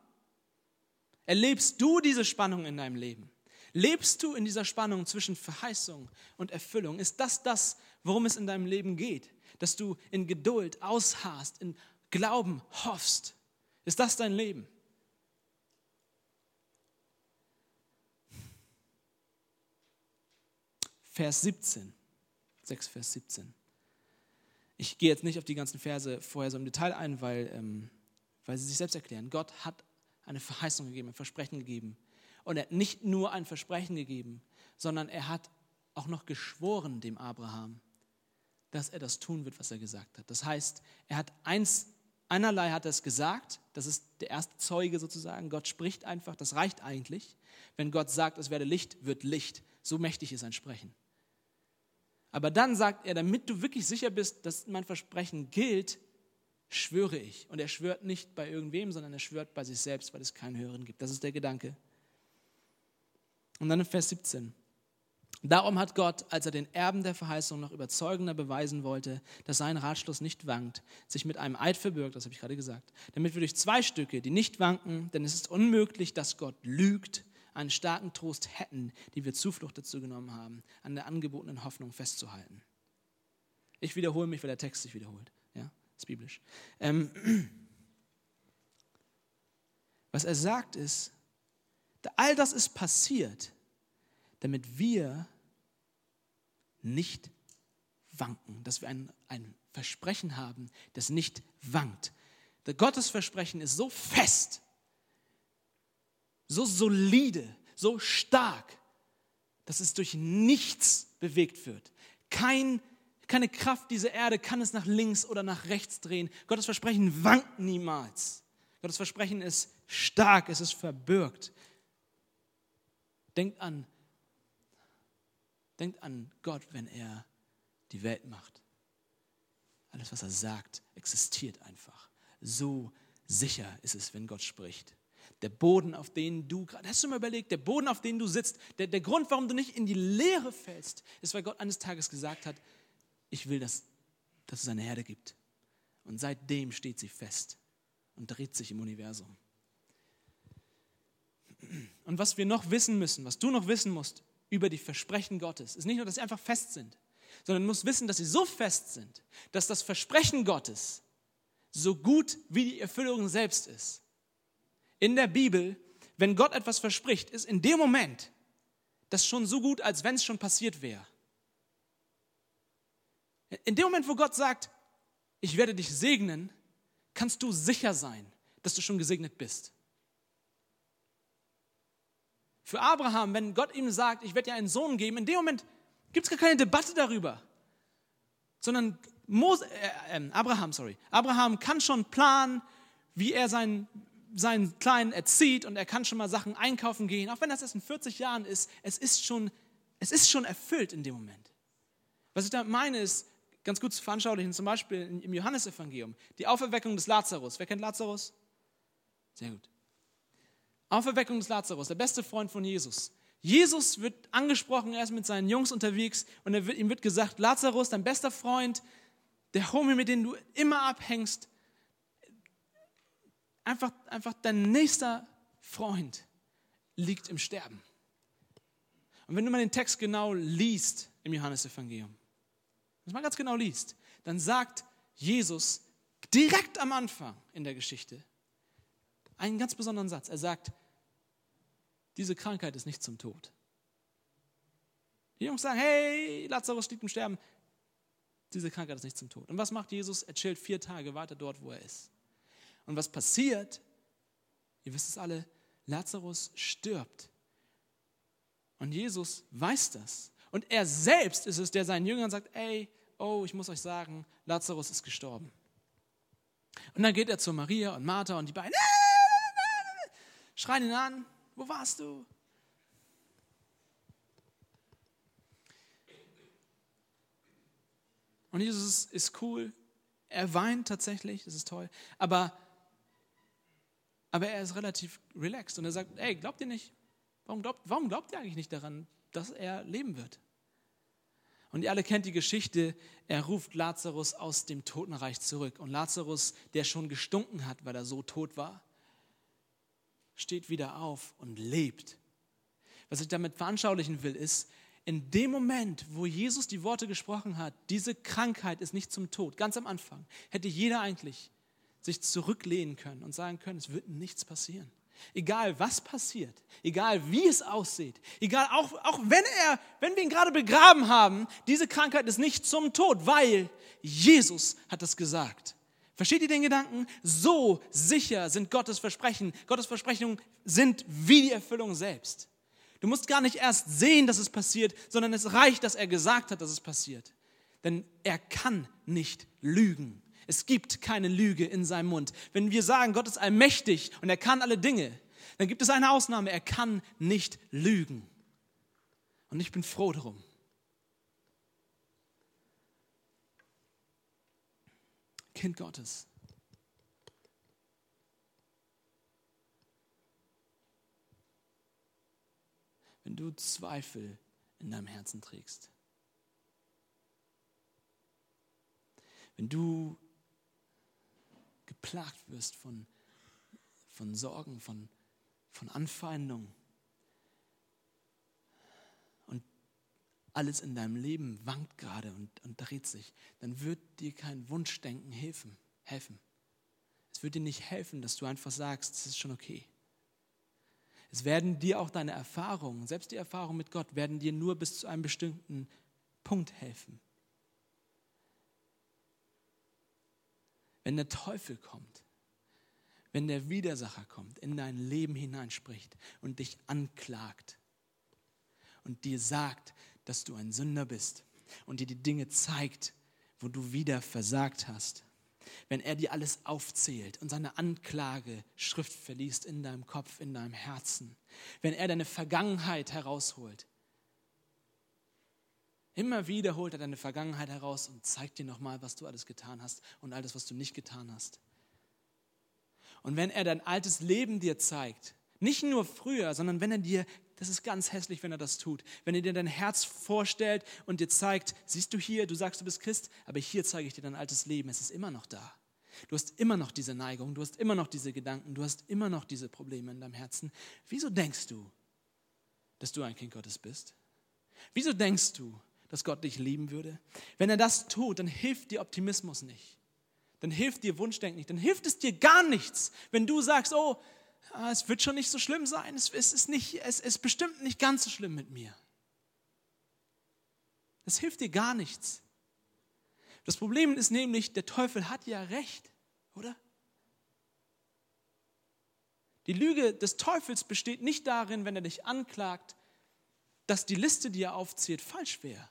Erlebst du diese Spannung in deinem Leben? Lebst du in dieser Spannung zwischen Verheißung und Erfüllung? Ist das das, worum es in deinem Leben geht? Dass du in Geduld ausharrst, in Glauben hoffst? Ist das dein Leben? Vers 17. 6, Vers 17. Ich gehe jetzt nicht auf die ganzen Verse vorher so im Detail ein, weil, ähm, weil sie sich selbst erklären. Gott hat eine Verheißung gegeben, ein Versprechen gegeben. Und er hat nicht nur ein Versprechen gegeben, sondern er hat auch noch geschworen dem Abraham, dass er das tun wird, was er gesagt hat. Das heißt, er hat eins, einerlei hat er es gesagt, das ist der erste Zeuge sozusagen, Gott spricht einfach, das reicht eigentlich. Wenn Gott sagt, es werde Licht, wird Licht. So mächtig ist ein Sprechen. Aber dann sagt er, damit du wirklich sicher bist, dass mein Versprechen gilt, schwöre ich. Und er schwört nicht bei irgendwem, sondern er schwört bei sich selbst, weil es keinen Höheren gibt. Das ist der Gedanke. Und dann in Vers 17. Darum hat Gott, als er den Erben der Verheißung noch überzeugender beweisen wollte, dass sein Ratschluss nicht wankt, sich mit einem Eid verbürgt, das habe ich gerade gesagt, damit wir durch zwei Stücke, die nicht wanken, denn es ist unmöglich, dass Gott lügt, einen starken Trost hätten, die wir Zuflucht dazu genommen haben, an der angebotenen Hoffnung festzuhalten. Ich wiederhole mich, weil der Text sich wiederholt. Ja, ist biblisch. Ähm, was er sagt ist, all das ist passiert, damit wir nicht wanken, dass wir ein, ein Versprechen haben, das nicht wankt. Der Gottesversprechen ist so fest, so solide, so stark, dass es durch nichts bewegt wird. Kein, keine Kraft dieser Erde kann es nach links oder nach rechts drehen. Gottes Versprechen wankt niemals. Gottes Versprechen ist stark, es ist verbürgt. Denkt an, denkt an Gott, wenn er die Welt macht. Alles, was er sagt, existiert einfach. So sicher ist es, wenn Gott spricht. Der Boden, auf den du gerade, hast du mal überlegt, der Boden, auf den du sitzt, der, der Grund, warum du nicht in die Leere fällst, ist, weil Gott eines Tages gesagt hat, ich will, dass dass es eine Herde gibt. Und seitdem steht sie fest und dreht sich im Universum. Und was wir noch wissen müssen, was du noch wissen musst über die Versprechen Gottes, ist nicht nur, dass sie einfach fest sind, sondern du musst wissen, dass sie so fest sind, dass das Versprechen Gottes so gut wie die Erfüllung selbst ist. In der Bibel, wenn Gott etwas verspricht, ist in dem Moment das schon so gut, als wenn es schon passiert wäre. In dem Moment, wo Gott sagt, ich werde dich segnen, kannst du sicher sein, dass du schon gesegnet bist. Für Abraham, wenn Gott ihm sagt, ich werde dir einen Sohn geben, in dem Moment gibt es gar keine Debatte darüber, sondern Mose, äh, äh, Abraham, sorry, Abraham kann schon planen, wie er seinen, seinen Kleinen erzieht und er kann schon mal Sachen einkaufen gehen, auch wenn das erst in 40 Jahren ist, es ist schon, es ist schon erfüllt in dem Moment. Was ich damit meine ist, ganz gut zu veranschaulichen, zum Beispiel im Johannesevangelium, die Auferweckung des Lazarus. Wer kennt Lazarus? Sehr gut. Auferweckung des Lazarus, der beste Freund von Jesus. Jesus wird angesprochen, er ist mit seinen Jungs unterwegs und wird, ihm wird gesagt, Lazarus, dein bester Freund, der Homie, mit dem du immer abhängst, einfach, einfach dein nächster Freund liegt im Sterben. Und wenn du mal den Text genau liest im Johannesevangelium, das mal ganz genau liest, dann sagt Jesus direkt am Anfang in der Geschichte einen ganz besonderen Satz. Er sagt, diese Krankheit ist nicht zum Tod. Die Jungs sagen, hey, Lazarus liegt im Sterben. Diese Krankheit ist nicht zum Tod. Und was macht Jesus? Er chillt vier Tage weiter dort, wo er ist. Und was passiert? Ihr wisst es alle, Lazarus stirbt. Und Jesus weiß das. Und er selbst ist es, der seinen Jüngern sagt, ey, oh, ich muss euch sagen, Lazarus ist gestorben. Und dann geht er zu Maria und Martha und die beiden schreien ihn an, wo warst du? Und Jesus ist cool, er weint tatsächlich, das ist toll, aber, aber er ist relativ relaxed und er sagt, ey, glaubt ihr nicht? Warum glaubt, warum glaubt ihr eigentlich nicht daran, dass er leben wird? Und ihr alle kennt die Geschichte, er ruft Lazarus aus dem Totenreich zurück. Und Lazarus, der schon gestunken hat, weil er so tot war, steht wieder auf und lebt. Was ich damit veranschaulichen will, ist, in dem Moment, wo Jesus die Worte gesprochen hat, diese Krankheit ist nicht zum Tod, ganz am Anfang, hätte jeder eigentlich sich zurücklehnen können und sagen können, es wird nichts passieren. Egal was passiert, egal wie es aussieht, egal auch, auch wenn er, wenn wir ihn gerade begraben haben, diese Krankheit ist nicht zum Tod, weil Jesus hat es gesagt. Versteht ihr den Gedanken? So sicher sind Gottes Versprechen. Gottes Versprechen sind wie die Erfüllung selbst. Du musst gar nicht erst sehen, dass es passiert, sondern es reicht, dass er gesagt hat, dass es passiert. Denn er kann nicht lügen. Es gibt keine Lüge in seinem Mund. Wenn wir sagen, Gott ist allmächtig und er kann alle Dinge, dann gibt es eine Ausnahme. Er kann nicht lügen. Und ich bin froh darum. Kind Gottes. Wenn du Zweifel in deinem Herzen trägst, wenn du geplagt wirst von, von Sorgen, von, von Anfeindungen. Und alles in deinem Leben wankt gerade und, und dreht sich, dann wird dir kein Wunschdenken helfen. helfen. Es wird dir nicht helfen, dass du einfach sagst, es ist schon okay. Es werden dir auch deine Erfahrungen, selbst die Erfahrungen mit Gott, werden dir nur bis zu einem bestimmten Punkt helfen. Wenn der Teufel kommt, wenn der Widersacher kommt, in dein Leben hineinspricht und dich anklagt und dir sagt, dass du ein Sünder bist und dir die Dinge zeigt, wo du wieder versagt hast, wenn er dir alles aufzählt und seine Anklage Schrift verliest in deinem Kopf, in deinem Herzen, wenn er deine Vergangenheit herausholt, Immer wieder holt er deine Vergangenheit heraus und zeigt dir nochmal, was du alles getan hast und alles, was du nicht getan hast. Und wenn er dein altes Leben dir zeigt, Nicht nur früher, sondern wenn er dir, das ist ganz hässlich, wenn er das tut, wenn er dir dein Herz vorstellt und dir zeigt, siehst du hier, du sagst, du bist Christ, aber hier zeige ich dir dein altes Leben, es ist immer noch da. Du hast immer noch diese Neigung, du hast immer noch diese Gedanken, du hast immer noch diese Probleme in deinem Herzen. Wieso denkst du, dass du ein Kind Gottes bist? Wieso denkst du, dass Gott dich lieben würde? Wenn er das tut, dann hilft dir Optimismus nicht. Dann hilft dir Wunschdenken nicht. Dann hilft es dir gar nichts, wenn du sagst, oh, ah, es wird schon nicht so schlimm sein. Es ist, nicht, es ist bestimmt nicht ganz so schlimm mit mir. Das hilft dir gar nichts. Das Problem ist nämlich, der Teufel hat ja recht, oder? Die Lüge des Teufels besteht nicht darin, wenn er dich anklagt, dass die Liste, die er aufzählt, falsch wäre.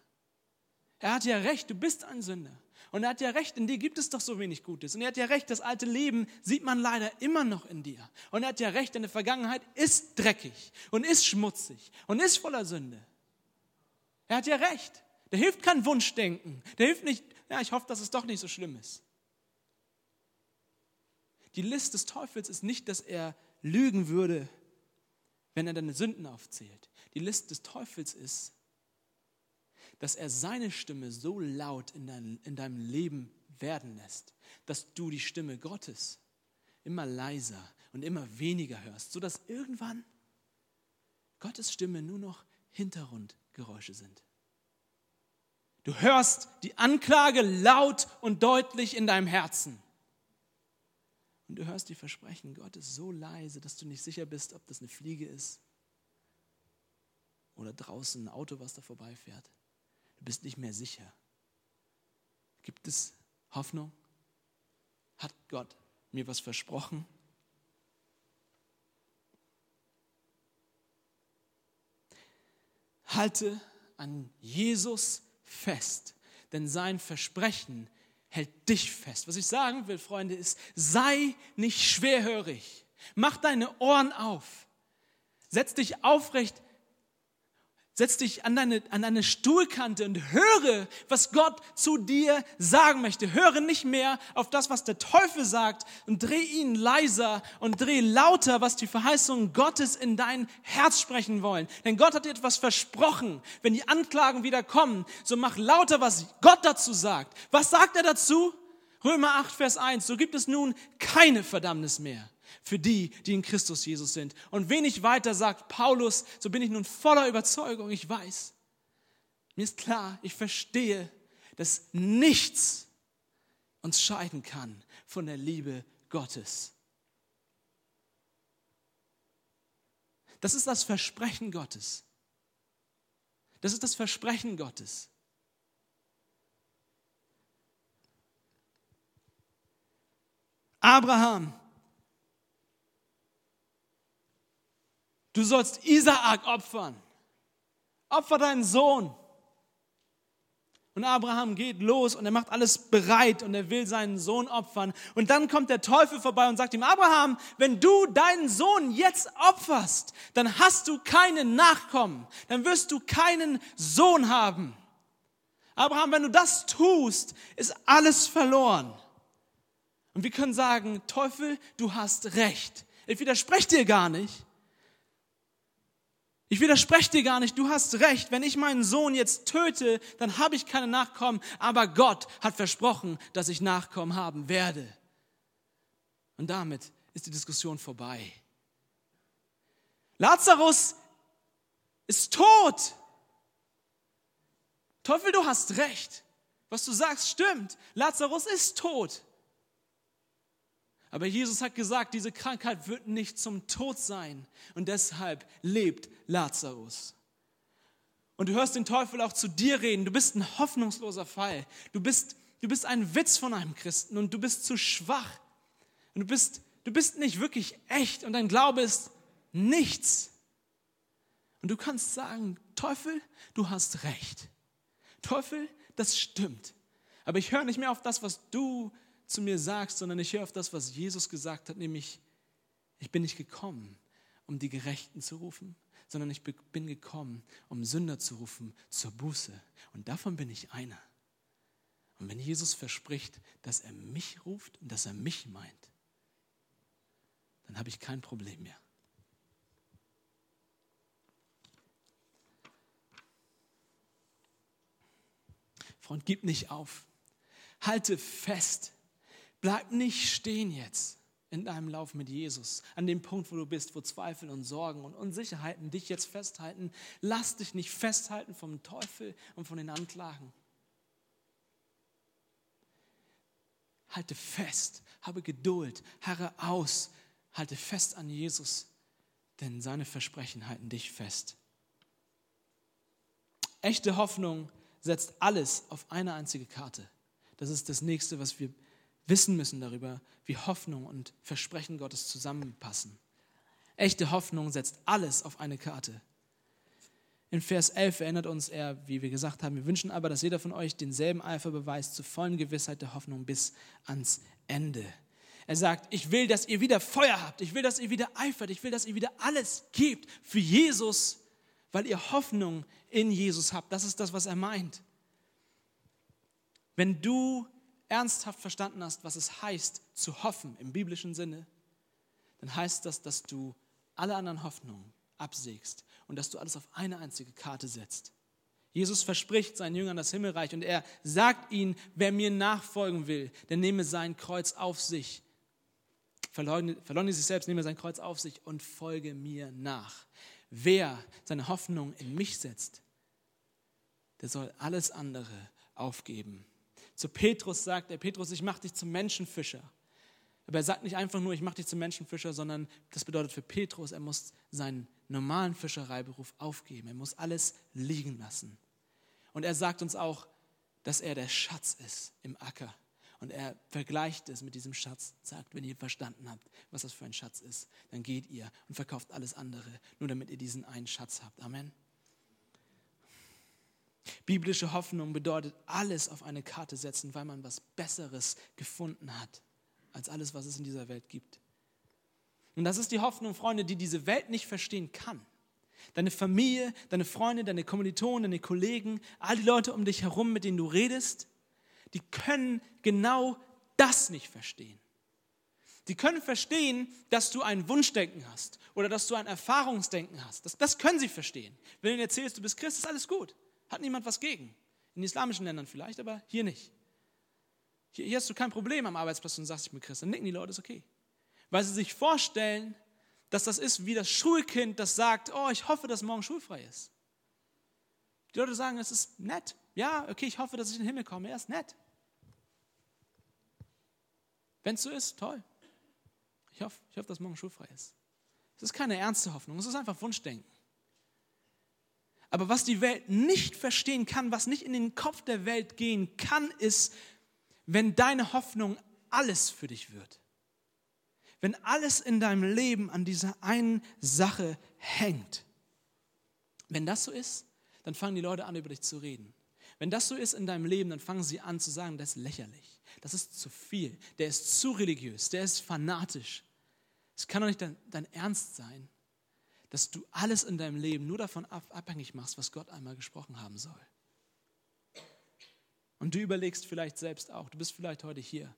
Er hat ja recht, du bist ein Sünder. Und er hat ja recht, in dir gibt es doch so wenig Gutes. Und er hat ja recht, das alte Leben sieht man leider immer noch in dir. Und er hat ja recht, deine Vergangenheit ist dreckig und ist schmutzig und ist voller Sünde. Er hat ja recht. Der hilft kein Wunschdenken. Der hilft nicht, ja, ich hoffe, dass es doch nicht so schlimm ist. Die List des Teufels ist nicht, dass er lügen würde, wenn er deine Sünden aufzählt. Die List des Teufels ist, dass er seine Stimme so laut in, dein, in deinem Leben werden lässt, dass du die Stimme Gottes immer leiser und immer weniger hörst, sodass irgendwann Gottes Stimme nur noch Hintergrundgeräusche sind. Du hörst die Anklage laut und deutlich in deinem Herzen. Und du hörst die Versprechen Gottes so leise, dass du nicht sicher bist, ob das eine Fliege ist oder draußen ein Auto, was da vorbeifährt. Du bist nicht mehr sicher. Gibt es Hoffnung? Hat Gott mir was versprochen? Halte an Jesus fest, denn sein Versprechen hält dich fest. Was ich sagen will, Freunde, ist, sei nicht schwerhörig. Mach deine Ohren auf. Setz dich aufrecht Setz dich an deine, an deine Stuhlkante und höre, was Gott zu dir sagen möchte. Höre nicht mehr auf das, was der Teufel sagt und dreh ihn leiser und dreh lauter, was die Verheißungen Gottes in dein Herz sprechen wollen. Denn Gott hat dir etwas versprochen. Wenn die Anklagen wieder kommen, so mach lauter, was Gott dazu sagt. Was sagt er dazu? Römer 8, Vers 1. So gibt es nun keine Verdammnis mehr für die, die in Christus Jesus sind. Und wenig weiter sagt Paulus, so bin ich nun voller Überzeugung, ich weiß, mir ist klar, ich verstehe, dass nichts uns scheiden kann von der Liebe Gottes. Das ist das Versprechen Gottes. Das ist das Versprechen Gottes. Abraham Du sollst Isaak opfern. Opfer deinen Sohn. Und Abraham geht los und er macht alles bereit und er will seinen Sohn opfern. Und dann kommt der Teufel vorbei und sagt ihm, Abraham, wenn du deinen Sohn jetzt opferst, dann hast du keinen Nachkommen. Dann wirst du keinen Sohn haben. Abraham, wenn du das tust, ist alles verloren. Und wir können sagen, Teufel, du hast recht. Ich widerspreche dir gar nicht. Ich widerspreche dir gar nicht, du hast recht, wenn ich meinen Sohn jetzt töte, dann habe ich keine Nachkommen, aber Gott hat versprochen, dass ich Nachkommen haben werde. Und damit ist die Diskussion vorbei. Lazarus ist tot. Teufel, du hast recht. Was du sagst, stimmt. Lazarus ist tot. Aber Jesus hat gesagt, diese Krankheit wird nicht zum Tod sein. Und deshalb lebt Lazarus. Und du hörst den Teufel auch zu dir reden. Du bist ein hoffnungsloser Fall. Du bist, du bist ein Witz von einem Christen und du bist zu schwach. Und du bist, du bist nicht wirklich echt und dein Glaube ist nichts. Und du kannst sagen, Teufel, du hast recht. Teufel, das stimmt. Aber ich höre nicht mehr auf das, was du zu mir sagst, sondern ich höre auf das, was Jesus gesagt hat, nämlich, ich bin nicht gekommen, um die Gerechten zu rufen, sondern ich bin gekommen, um Sünder zu rufen, zur Buße. Und davon bin ich einer. Und wenn Jesus verspricht, dass er mich ruft und dass er mich meint, dann habe ich kein Problem mehr. Freund, gib nicht auf. Halte fest Bleib nicht stehen jetzt in deinem Lauf mit Jesus, an dem Punkt, wo du bist, wo Zweifel und Sorgen und Unsicherheiten dich jetzt festhalten. Lass dich nicht festhalten vom Teufel und von den Anklagen. Halte fest, habe Geduld, harre aus, halte fest an Jesus, denn seine Versprechen halten dich fest. Echte Hoffnung setzt alles auf eine einzige Karte. Das ist das nächste, was wir wissen müssen darüber, wie Hoffnung und Versprechen Gottes zusammenpassen. Echte Hoffnung setzt alles auf eine Karte. In Vers 11 erinnert uns er, wie wir gesagt haben, wir wünschen aber, dass jeder von euch denselben Eifer beweist zur vollen Gewissheit der Hoffnung bis ans Ende. Er sagt, ich will, dass ihr wieder Feuer habt, ich will, dass ihr wieder eifert, ich will, dass ihr wieder alles gebt für Jesus, weil ihr Hoffnung in Jesus habt. Das ist das, was er meint. Wenn du ernsthaft verstanden hast, was es heißt, zu hoffen im biblischen Sinne, dann heißt das, dass du alle anderen Hoffnungen absägst und dass du alles auf eine einzige Karte setzt. Jesus verspricht seinen Jüngern das Himmelreich und er sagt ihnen, wer mir nachfolgen will, der nehme sein Kreuz auf sich. Verleugne, verleugne sich selbst, nehme sein Kreuz auf sich und folge mir nach. Wer seine Hoffnung in mich setzt, der soll alles andere aufgeben zu Petrus sagt er, Petrus, ich mache dich zum Menschenfischer. Aber er sagt nicht einfach nur, ich mache dich zum Menschenfischer, sondern das bedeutet für Petrus, er muss seinen normalen Fischereiberuf aufgeben. Er muss alles liegen lassen. Und er sagt uns auch, dass er der Schatz ist im Acker. Und er vergleicht es mit diesem Schatz, sagt, wenn ihr verstanden habt, was das für ein Schatz ist, dann geht ihr und verkauft alles andere, nur damit ihr diesen einen Schatz habt. Amen. Biblische Hoffnung bedeutet alles auf eine Karte setzen, weil man was Besseres gefunden hat als alles, was es in dieser Welt gibt. Und das ist die Hoffnung, Freunde, die diese Welt nicht verstehen kann. Deine Familie, deine Freunde, deine Kommilitonen, deine Kollegen, all die Leute um dich herum, mit denen du redest, die können genau das nicht verstehen. Die können verstehen, dass du ein Wunschdenken hast oder dass du ein Erfahrungsdenken hast. Das, das können sie verstehen. Wenn du ihnen erzählst, du bist Christ, ist alles gut. Hat niemand was gegen. In islamischen Ländern vielleicht, aber hier nicht. Hier, hier hast du kein Problem am Arbeitsplatz und sagst, ich bin Christ. Dann nicken die Leute, ist okay. Weil sie sich vorstellen, dass das ist wie das Schulkind, das sagt, oh, ich hoffe, dass morgen schulfrei ist. Die Leute sagen, es ist nett. Ja, okay, ich hoffe, dass ich in den Himmel komme. Er ist nett. Wenn es so ist, toll. Ich hoffe, ich hoffe, dass morgen schulfrei ist. Es ist keine ernste Hoffnung, es ist einfach Wunschdenken. Aber was die Welt nicht verstehen kann, was nicht in den Kopf der Welt gehen kann, ist, wenn deine Hoffnung alles für dich wird. Wenn alles in deinem Leben an dieser einen Sache hängt. Wenn das so ist, dann fangen die Leute an, über dich zu reden. Wenn das so ist in deinem Leben, dann fangen sie an zu sagen, das ist lächerlich, das ist zu viel, der ist zu religiös, der ist fanatisch. Es kann doch nicht dein, dein Ernst sein dass du alles in deinem Leben nur davon abhängig machst, was Gott einmal gesprochen haben soll. Und du überlegst vielleicht selbst auch, du bist vielleicht heute hier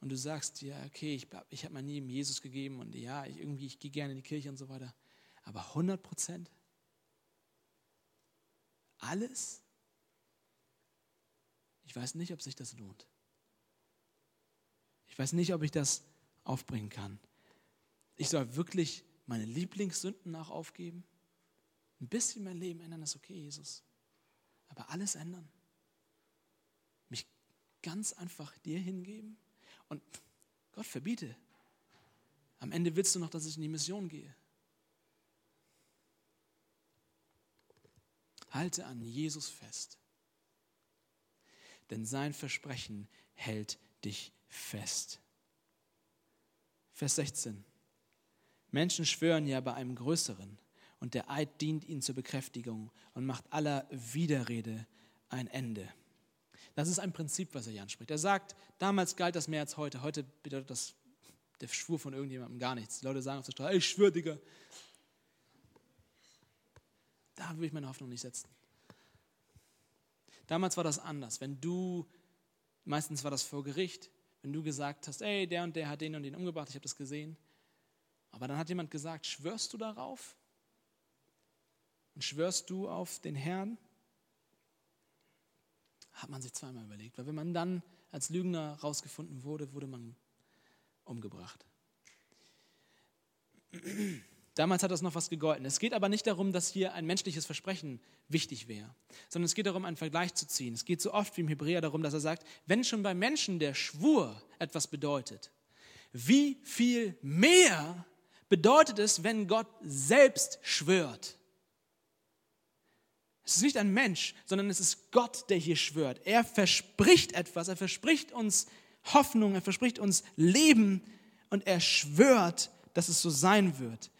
und du sagst, ja, okay, ich, ich habe mein Leben Jesus gegeben und ja, ich, irgendwie, ich gehe gerne in die Kirche und so weiter. Aber 100 Prozent? Alles? Ich weiß nicht, ob sich das lohnt. Ich weiß nicht, ob ich das aufbringen kann. Ich soll wirklich meine Lieblingssünden nach aufgeben? Ein bisschen mein Leben ändern ist okay, Jesus. Aber alles ändern? Mich ganz einfach dir hingeben? Und Gott verbiete. Am Ende willst du noch, dass ich in die Mission gehe. Halte an Jesus fest. Denn sein Versprechen hält dich fest. Vers 16. Menschen schwören ja bei einem Größeren und der Eid dient ihnen zur Bekräftigung und macht aller Widerrede ein Ende. Das ist ein Prinzip, was er hier anspricht. Er sagt, damals galt das mehr als heute. Heute bedeutet das der Schwur von irgendjemandem gar nichts. Die Leute sagen auf der Straße, ich schwöre, Digga. Da würde ich meine Hoffnung nicht setzen. Damals war das anders. Wenn du, meistens war das vor Gericht, wenn du gesagt hast, ey, der und der hat den und den umgebracht, ich habe das gesehen, aber dann hat jemand gesagt, schwörst du darauf? Und schwörst du auf den Herrn? hat man sich zweimal überlegt. Weil wenn man dann als Lügner rausgefunden wurde, wurde man umgebracht. Damals hat das noch was gegolten. Es geht aber nicht darum, dass hier ein menschliches Versprechen wichtig wäre, sondern es geht darum, einen Vergleich zu ziehen. Es geht so oft wie im Hebräer darum, dass er sagt, wenn schon bei Menschen der Schwur etwas bedeutet, wie viel mehr bedeutet es, wenn Gott selbst schwört? Es ist nicht ein Mensch, sondern es ist Gott, der hier schwört. Er verspricht etwas, er verspricht uns Hoffnung, er verspricht uns Leben und er schwört, dass es so sein wird.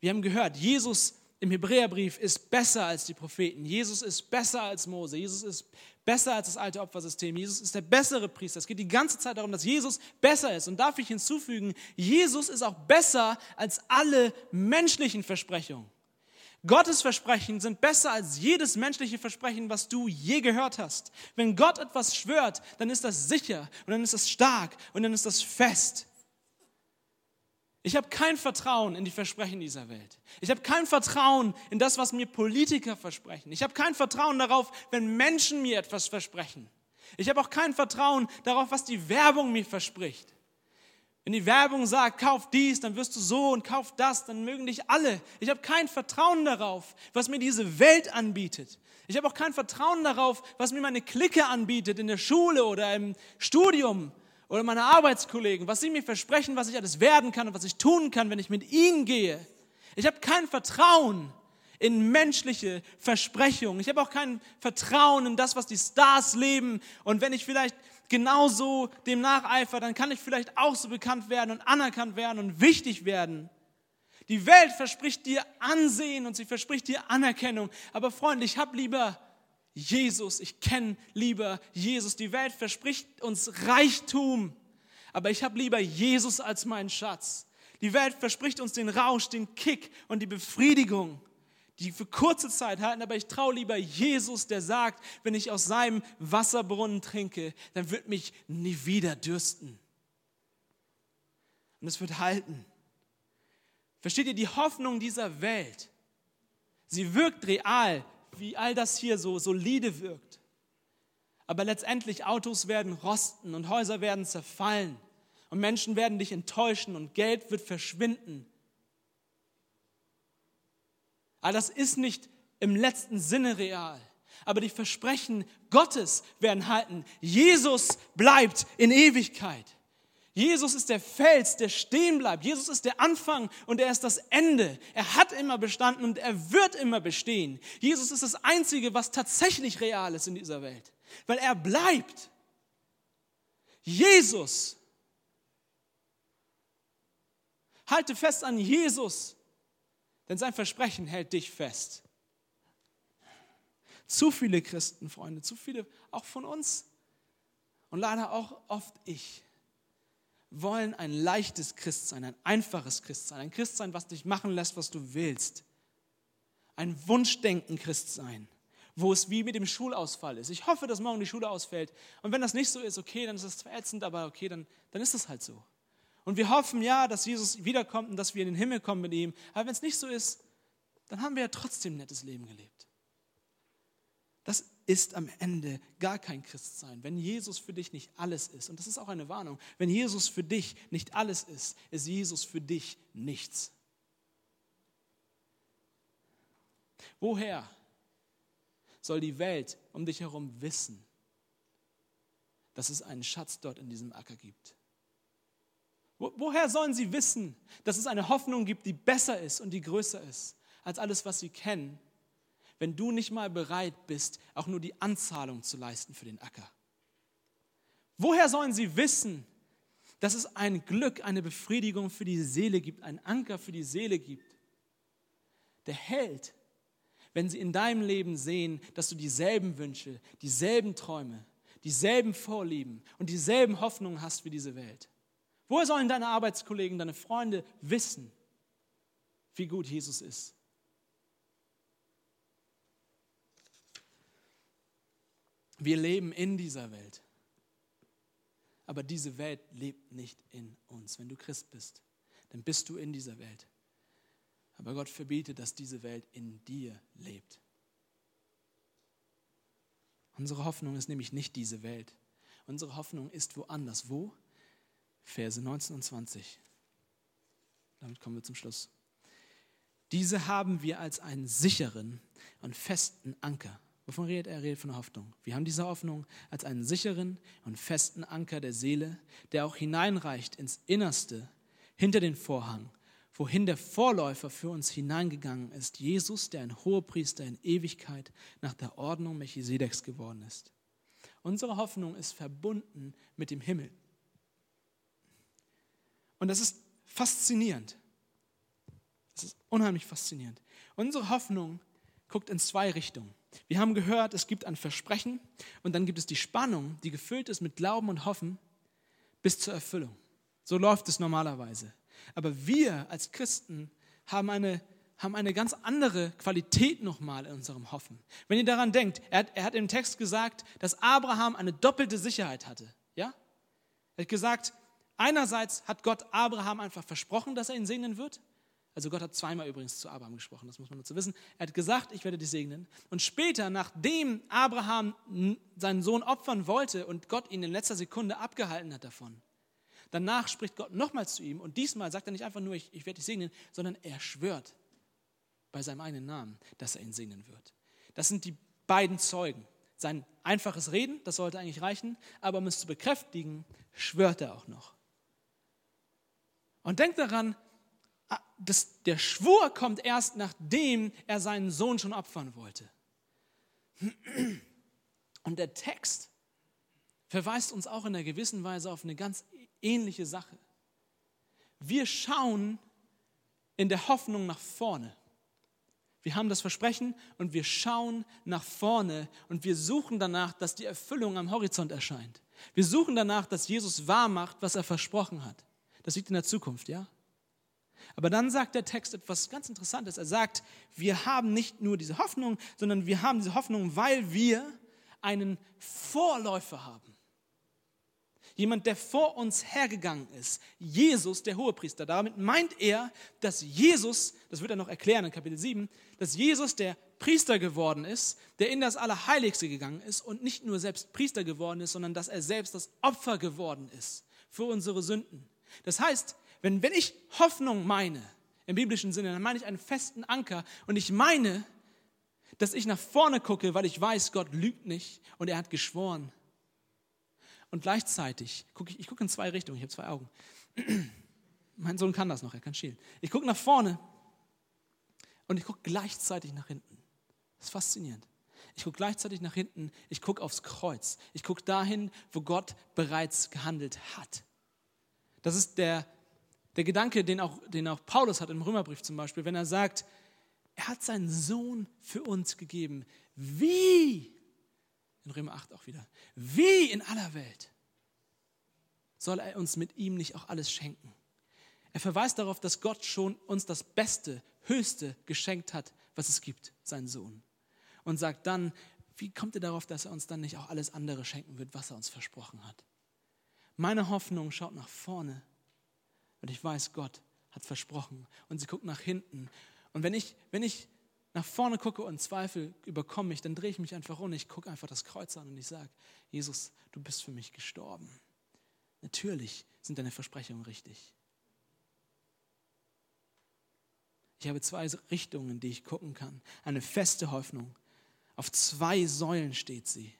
Wir haben gehört, Jesus im Hebräerbrief ist besser als die Propheten. Jesus ist besser als Mose. Jesus ist besser als das alte Opfersystem. Jesus ist der bessere Priester. Es geht die ganze Zeit darum, dass Jesus besser ist. Und darf ich hinzufügen, Jesus ist auch besser als alle menschlichen Versprechungen. Gottes Versprechen sind besser als jedes menschliche Versprechen, was du je gehört hast. Wenn Gott etwas schwört, dann ist das sicher und dann ist das stark und dann ist das fest. Ich habe kein Vertrauen in die Versprechen dieser Welt. Ich habe kein Vertrauen in das, was mir Politiker versprechen. Ich habe kein Vertrauen darauf, wenn Menschen mir etwas versprechen. Ich habe auch kein Vertrauen darauf, was die Werbung mir verspricht. Wenn die Werbung sagt, kauf dies, dann wirst du so und kauf das, dann mögen dich alle. Ich habe kein Vertrauen darauf, was mir diese Welt anbietet. Ich habe auch kein Vertrauen darauf, was mir meine Clique anbietet in der Schule oder im Studium oder meine Arbeitskollegen, was sie mir versprechen, was ich alles werden kann und was ich tun kann, wenn ich mit ihnen gehe. Ich habe kein Vertrauen in menschliche Versprechungen. Ich habe auch kein Vertrauen in das, was die Stars leben. Und wenn ich vielleicht genauso dem nacheifer, dann kann ich vielleicht auch so bekannt werden und anerkannt werden und wichtig werden. Die Welt verspricht dir Ansehen und sie verspricht dir Anerkennung. Aber Freunde, ich habe lieber Jesus, ich kenne lieber Jesus. Die Welt verspricht uns Reichtum, aber ich habe lieber Jesus als meinen Schatz. Die Welt verspricht uns den Rausch, den Kick und die Befriedigung, die für kurze Zeit halten, aber ich traue lieber Jesus, der sagt, wenn ich aus seinem Wasserbrunnen trinke, dann wird mich nie wieder dürsten. Und es wird halten. Versteht ihr die Hoffnung dieser Welt? Sie wirkt real, wie all das hier so solide wirkt. Aber letztendlich Autos werden rosten und Häuser werden zerfallen und Menschen werden dich enttäuschen und Geld wird verschwinden. All das ist nicht im letzten Sinne real. Aber die Versprechen Gottes werden halten. Jesus bleibt in Ewigkeit. Jesus ist der Fels, der stehen bleibt. Jesus ist der Anfang und er ist das Ende. Er hat immer bestanden und er wird immer bestehen. Jesus ist das Einzige, was tatsächlich real ist in dieser Welt, weil er bleibt. Jesus. Halte fest an Jesus, denn sein Versprechen hält dich fest. Zu viele Christen, Freunde, zu viele, auch von uns und leider auch oft ich wollen ein leichtes Christsein, ein einfaches Christsein, ein Christsein, was dich machen lässt, was du willst. Ein Wunschdenken Christsein, wo es wie mit dem Schulausfall ist. Ich hoffe, dass morgen die Schule ausfällt. Und wenn das nicht so ist, okay, dann ist es zwar ätzend, aber okay, dann, dann ist es halt so. Und wir hoffen ja, dass Jesus wiederkommt und dass wir in den Himmel kommen mit ihm. Aber wenn es nicht so ist, dann haben wir ja trotzdem ein nettes Leben gelebt. Das ist am Ende gar kein Christsein. Wenn Jesus für dich nicht alles ist, und das ist auch eine Warnung, wenn Jesus für dich nicht alles ist, ist Jesus für dich nichts. Woher soll die Welt um dich herum wissen, dass es einen Schatz dort in diesem Acker gibt? Woher sollen sie wissen, dass es eine Hoffnung gibt, die besser ist und die größer ist als alles, was sie kennen wenn du nicht mal bereit bist, auch nur die Anzahlung zu leisten für den Acker? Woher sollen sie wissen, dass es ein Glück, eine Befriedigung für die Seele gibt, einen Anker für die Seele gibt? Der hält, wenn sie in deinem Leben sehen, dass du dieselben Wünsche, dieselben Träume, dieselben Vorlieben und dieselben Hoffnungen hast wie diese Welt. Woher sollen deine Arbeitskollegen, deine Freunde wissen, wie gut Jesus ist? Wir leben in dieser Welt. Aber diese Welt lebt nicht in uns. Wenn du Christ bist, dann bist du in dieser Welt. Aber Gott verbietet, dass diese Welt in dir lebt. Unsere Hoffnung ist nämlich nicht diese Welt. Unsere Hoffnung ist woanders. Wo? Verse 19 und 20. Damit kommen wir zum Schluss. Diese haben wir als einen sicheren und festen Anker. Wovon redet er? Er redet von Hoffnung. Wir haben diese Hoffnung als einen sicheren und festen Anker der Seele, der auch hineinreicht ins Innerste, hinter den Vorhang, wohin der Vorläufer für uns hineingegangen ist, Jesus, der ein Hohepriester in Ewigkeit nach der Ordnung Melchisedeks geworden ist. Unsere Hoffnung ist verbunden mit dem Himmel. Und das ist faszinierend. Das ist unheimlich faszinierend. Unsere Hoffnung guckt in zwei Richtungen. Wir haben gehört, es gibt ein Versprechen und dann gibt es die Spannung, die gefüllt ist mit Glauben und Hoffen bis zur Erfüllung. So läuft es normalerweise. Aber wir als Christen haben eine, haben eine ganz andere Qualität nochmal in unserem Hoffen. Wenn ihr daran denkt, er hat, er hat im Text gesagt, dass Abraham eine doppelte Sicherheit hatte. Ja? Er hat gesagt, einerseits hat Gott Abraham einfach versprochen, dass er ihn segnen wird. Also Gott hat zweimal übrigens zu Abraham gesprochen, das muss man dazu wissen. Er hat gesagt, ich werde dich segnen. Und später, nachdem Abraham seinen Sohn opfern wollte und Gott ihn in letzter Sekunde abgehalten hat davon, danach spricht Gott nochmals zu ihm und diesmal sagt er nicht einfach nur, ich, ich werde dich segnen, sondern er schwört bei seinem eigenen Namen, dass er ihn segnen wird. Das sind die beiden Zeugen. Sein einfaches Reden, das sollte eigentlich reichen, aber um es zu bekräftigen, schwört er auch noch. Und denkt daran, das, der Schwur kommt erst, nachdem er seinen Sohn schon opfern wollte. Und der Text verweist uns auch in einer gewissen Weise auf eine ganz ähnliche Sache. Wir schauen in der Hoffnung nach vorne. Wir haben das Versprechen und wir schauen nach vorne und wir suchen danach, dass die Erfüllung am Horizont erscheint. Wir suchen danach, dass Jesus wahr macht, was er versprochen hat. Das liegt in der Zukunft, ja? Aber dann sagt der Text etwas ganz Interessantes. Er sagt, wir haben nicht nur diese Hoffnung, sondern wir haben diese Hoffnung, weil wir einen Vorläufer haben. Jemand, der vor uns hergegangen ist. Jesus, der Hohepriester. Damit meint er, dass Jesus, das wird er noch erklären in Kapitel 7, dass Jesus der Priester geworden ist, der in das Allerheiligste gegangen ist und nicht nur selbst Priester geworden ist, sondern dass er selbst das Opfer geworden ist für unsere Sünden. Das heißt, wenn, wenn ich Hoffnung meine, im biblischen Sinne, dann meine ich einen festen Anker und ich meine, dass ich nach vorne gucke, weil ich weiß, Gott lügt nicht und er hat geschworen. Und gleichzeitig gucke ich, ich gucke in zwei Richtungen, ich habe zwei Augen. mein Sohn kann das noch, er kann schielen. Ich gucke nach vorne und ich gucke gleichzeitig nach hinten. Das ist faszinierend. Ich gucke gleichzeitig nach hinten, ich gucke aufs Kreuz. Ich gucke dahin, wo Gott bereits gehandelt hat. Das ist der der Gedanke, den auch, den auch Paulus hat im Römerbrief zum Beispiel, wenn er sagt, er hat seinen Sohn für uns gegeben. Wie, in Römer 8 auch wieder, wie in aller Welt soll er uns mit ihm nicht auch alles schenken? Er verweist darauf, dass Gott schon uns das Beste, Höchste geschenkt hat, was es gibt, seinen Sohn. Und sagt dann, wie kommt er darauf, dass er uns dann nicht auch alles andere schenken wird, was er uns versprochen hat? Meine Hoffnung schaut nach vorne und ich weiß, Gott hat versprochen. Und sie guckt nach hinten. Und wenn ich, wenn ich nach vorne gucke und Zweifel überkomme mich, dann drehe ich mich einfach um. Ich gucke einfach das Kreuz an und ich sage, Jesus, du bist für mich gestorben. Natürlich sind deine Versprechungen richtig. Ich habe zwei Richtungen, die ich gucken kann. Eine feste Hoffnung. Auf zwei Säulen steht sie.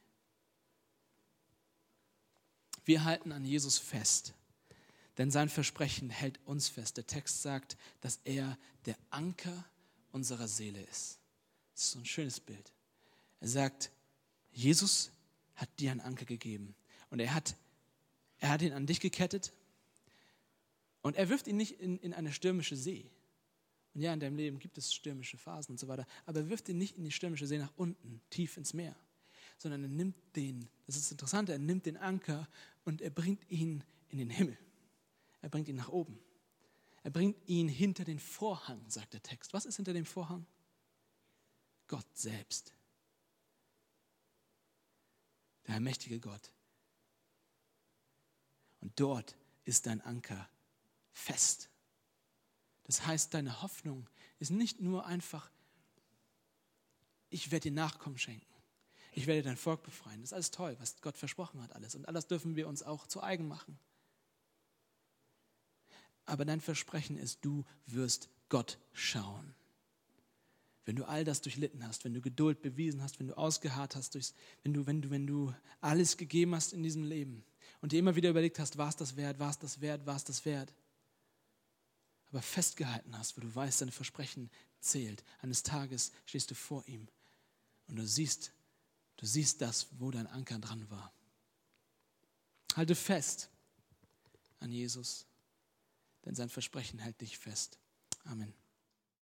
Wir halten an Jesus fest. Denn sein Versprechen hält uns fest. Der Text sagt, dass er der Anker unserer Seele ist. Das ist so ein schönes Bild. Er sagt, Jesus hat dir einen Anker gegeben. Und er hat, er hat ihn an dich gekettet. Und er wirft ihn nicht in, in eine stürmische See. Und ja, in deinem Leben gibt es stürmische Phasen und so weiter. Aber er wirft ihn nicht in die stürmische See nach unten, tief ins Meer. Sondern er nimmt den, das ist interessant, er nimmt den Anker und er bringt ihn in den Himmel. Er bringt ihn nach oben. Er bringt ihn hinter den Vorhang, sagt der Text. Was ist hinter dem Vorhang? Gott selbst. Der allmächtige Gott. Und dort ist dein Anker fest. Das heißt, deine Hoffnung ist nicht nur einfach, ich werde dir Nachkommen schenken. Ich werde dein Volk befreien. Das ist alles toll, was Gott versprochen hat, alles. Und alles dürfen wir uns auch zu eigen machen. Aber dein Versprechen ist, du wirst Gott schauen. Wenn du all das durchlitten hast, wenn du Geduld bewiesen hast, wenn du ausgeharrt hast, wenn, du, wenn, du, wenn du alles gegeben hast in diesem Leben und dir immer wieder überlegt hast, war es das wert, war es das wert, war es das wert, aber festgehalten hast, wo du weißt, deine Versprechen zählt. Eines Tages stehst du vor ihm und du siehst, du siehst das, wo dein Anker dran war. Halte fest an Jesus, denn sein Versprechen hält dich fest. Amen.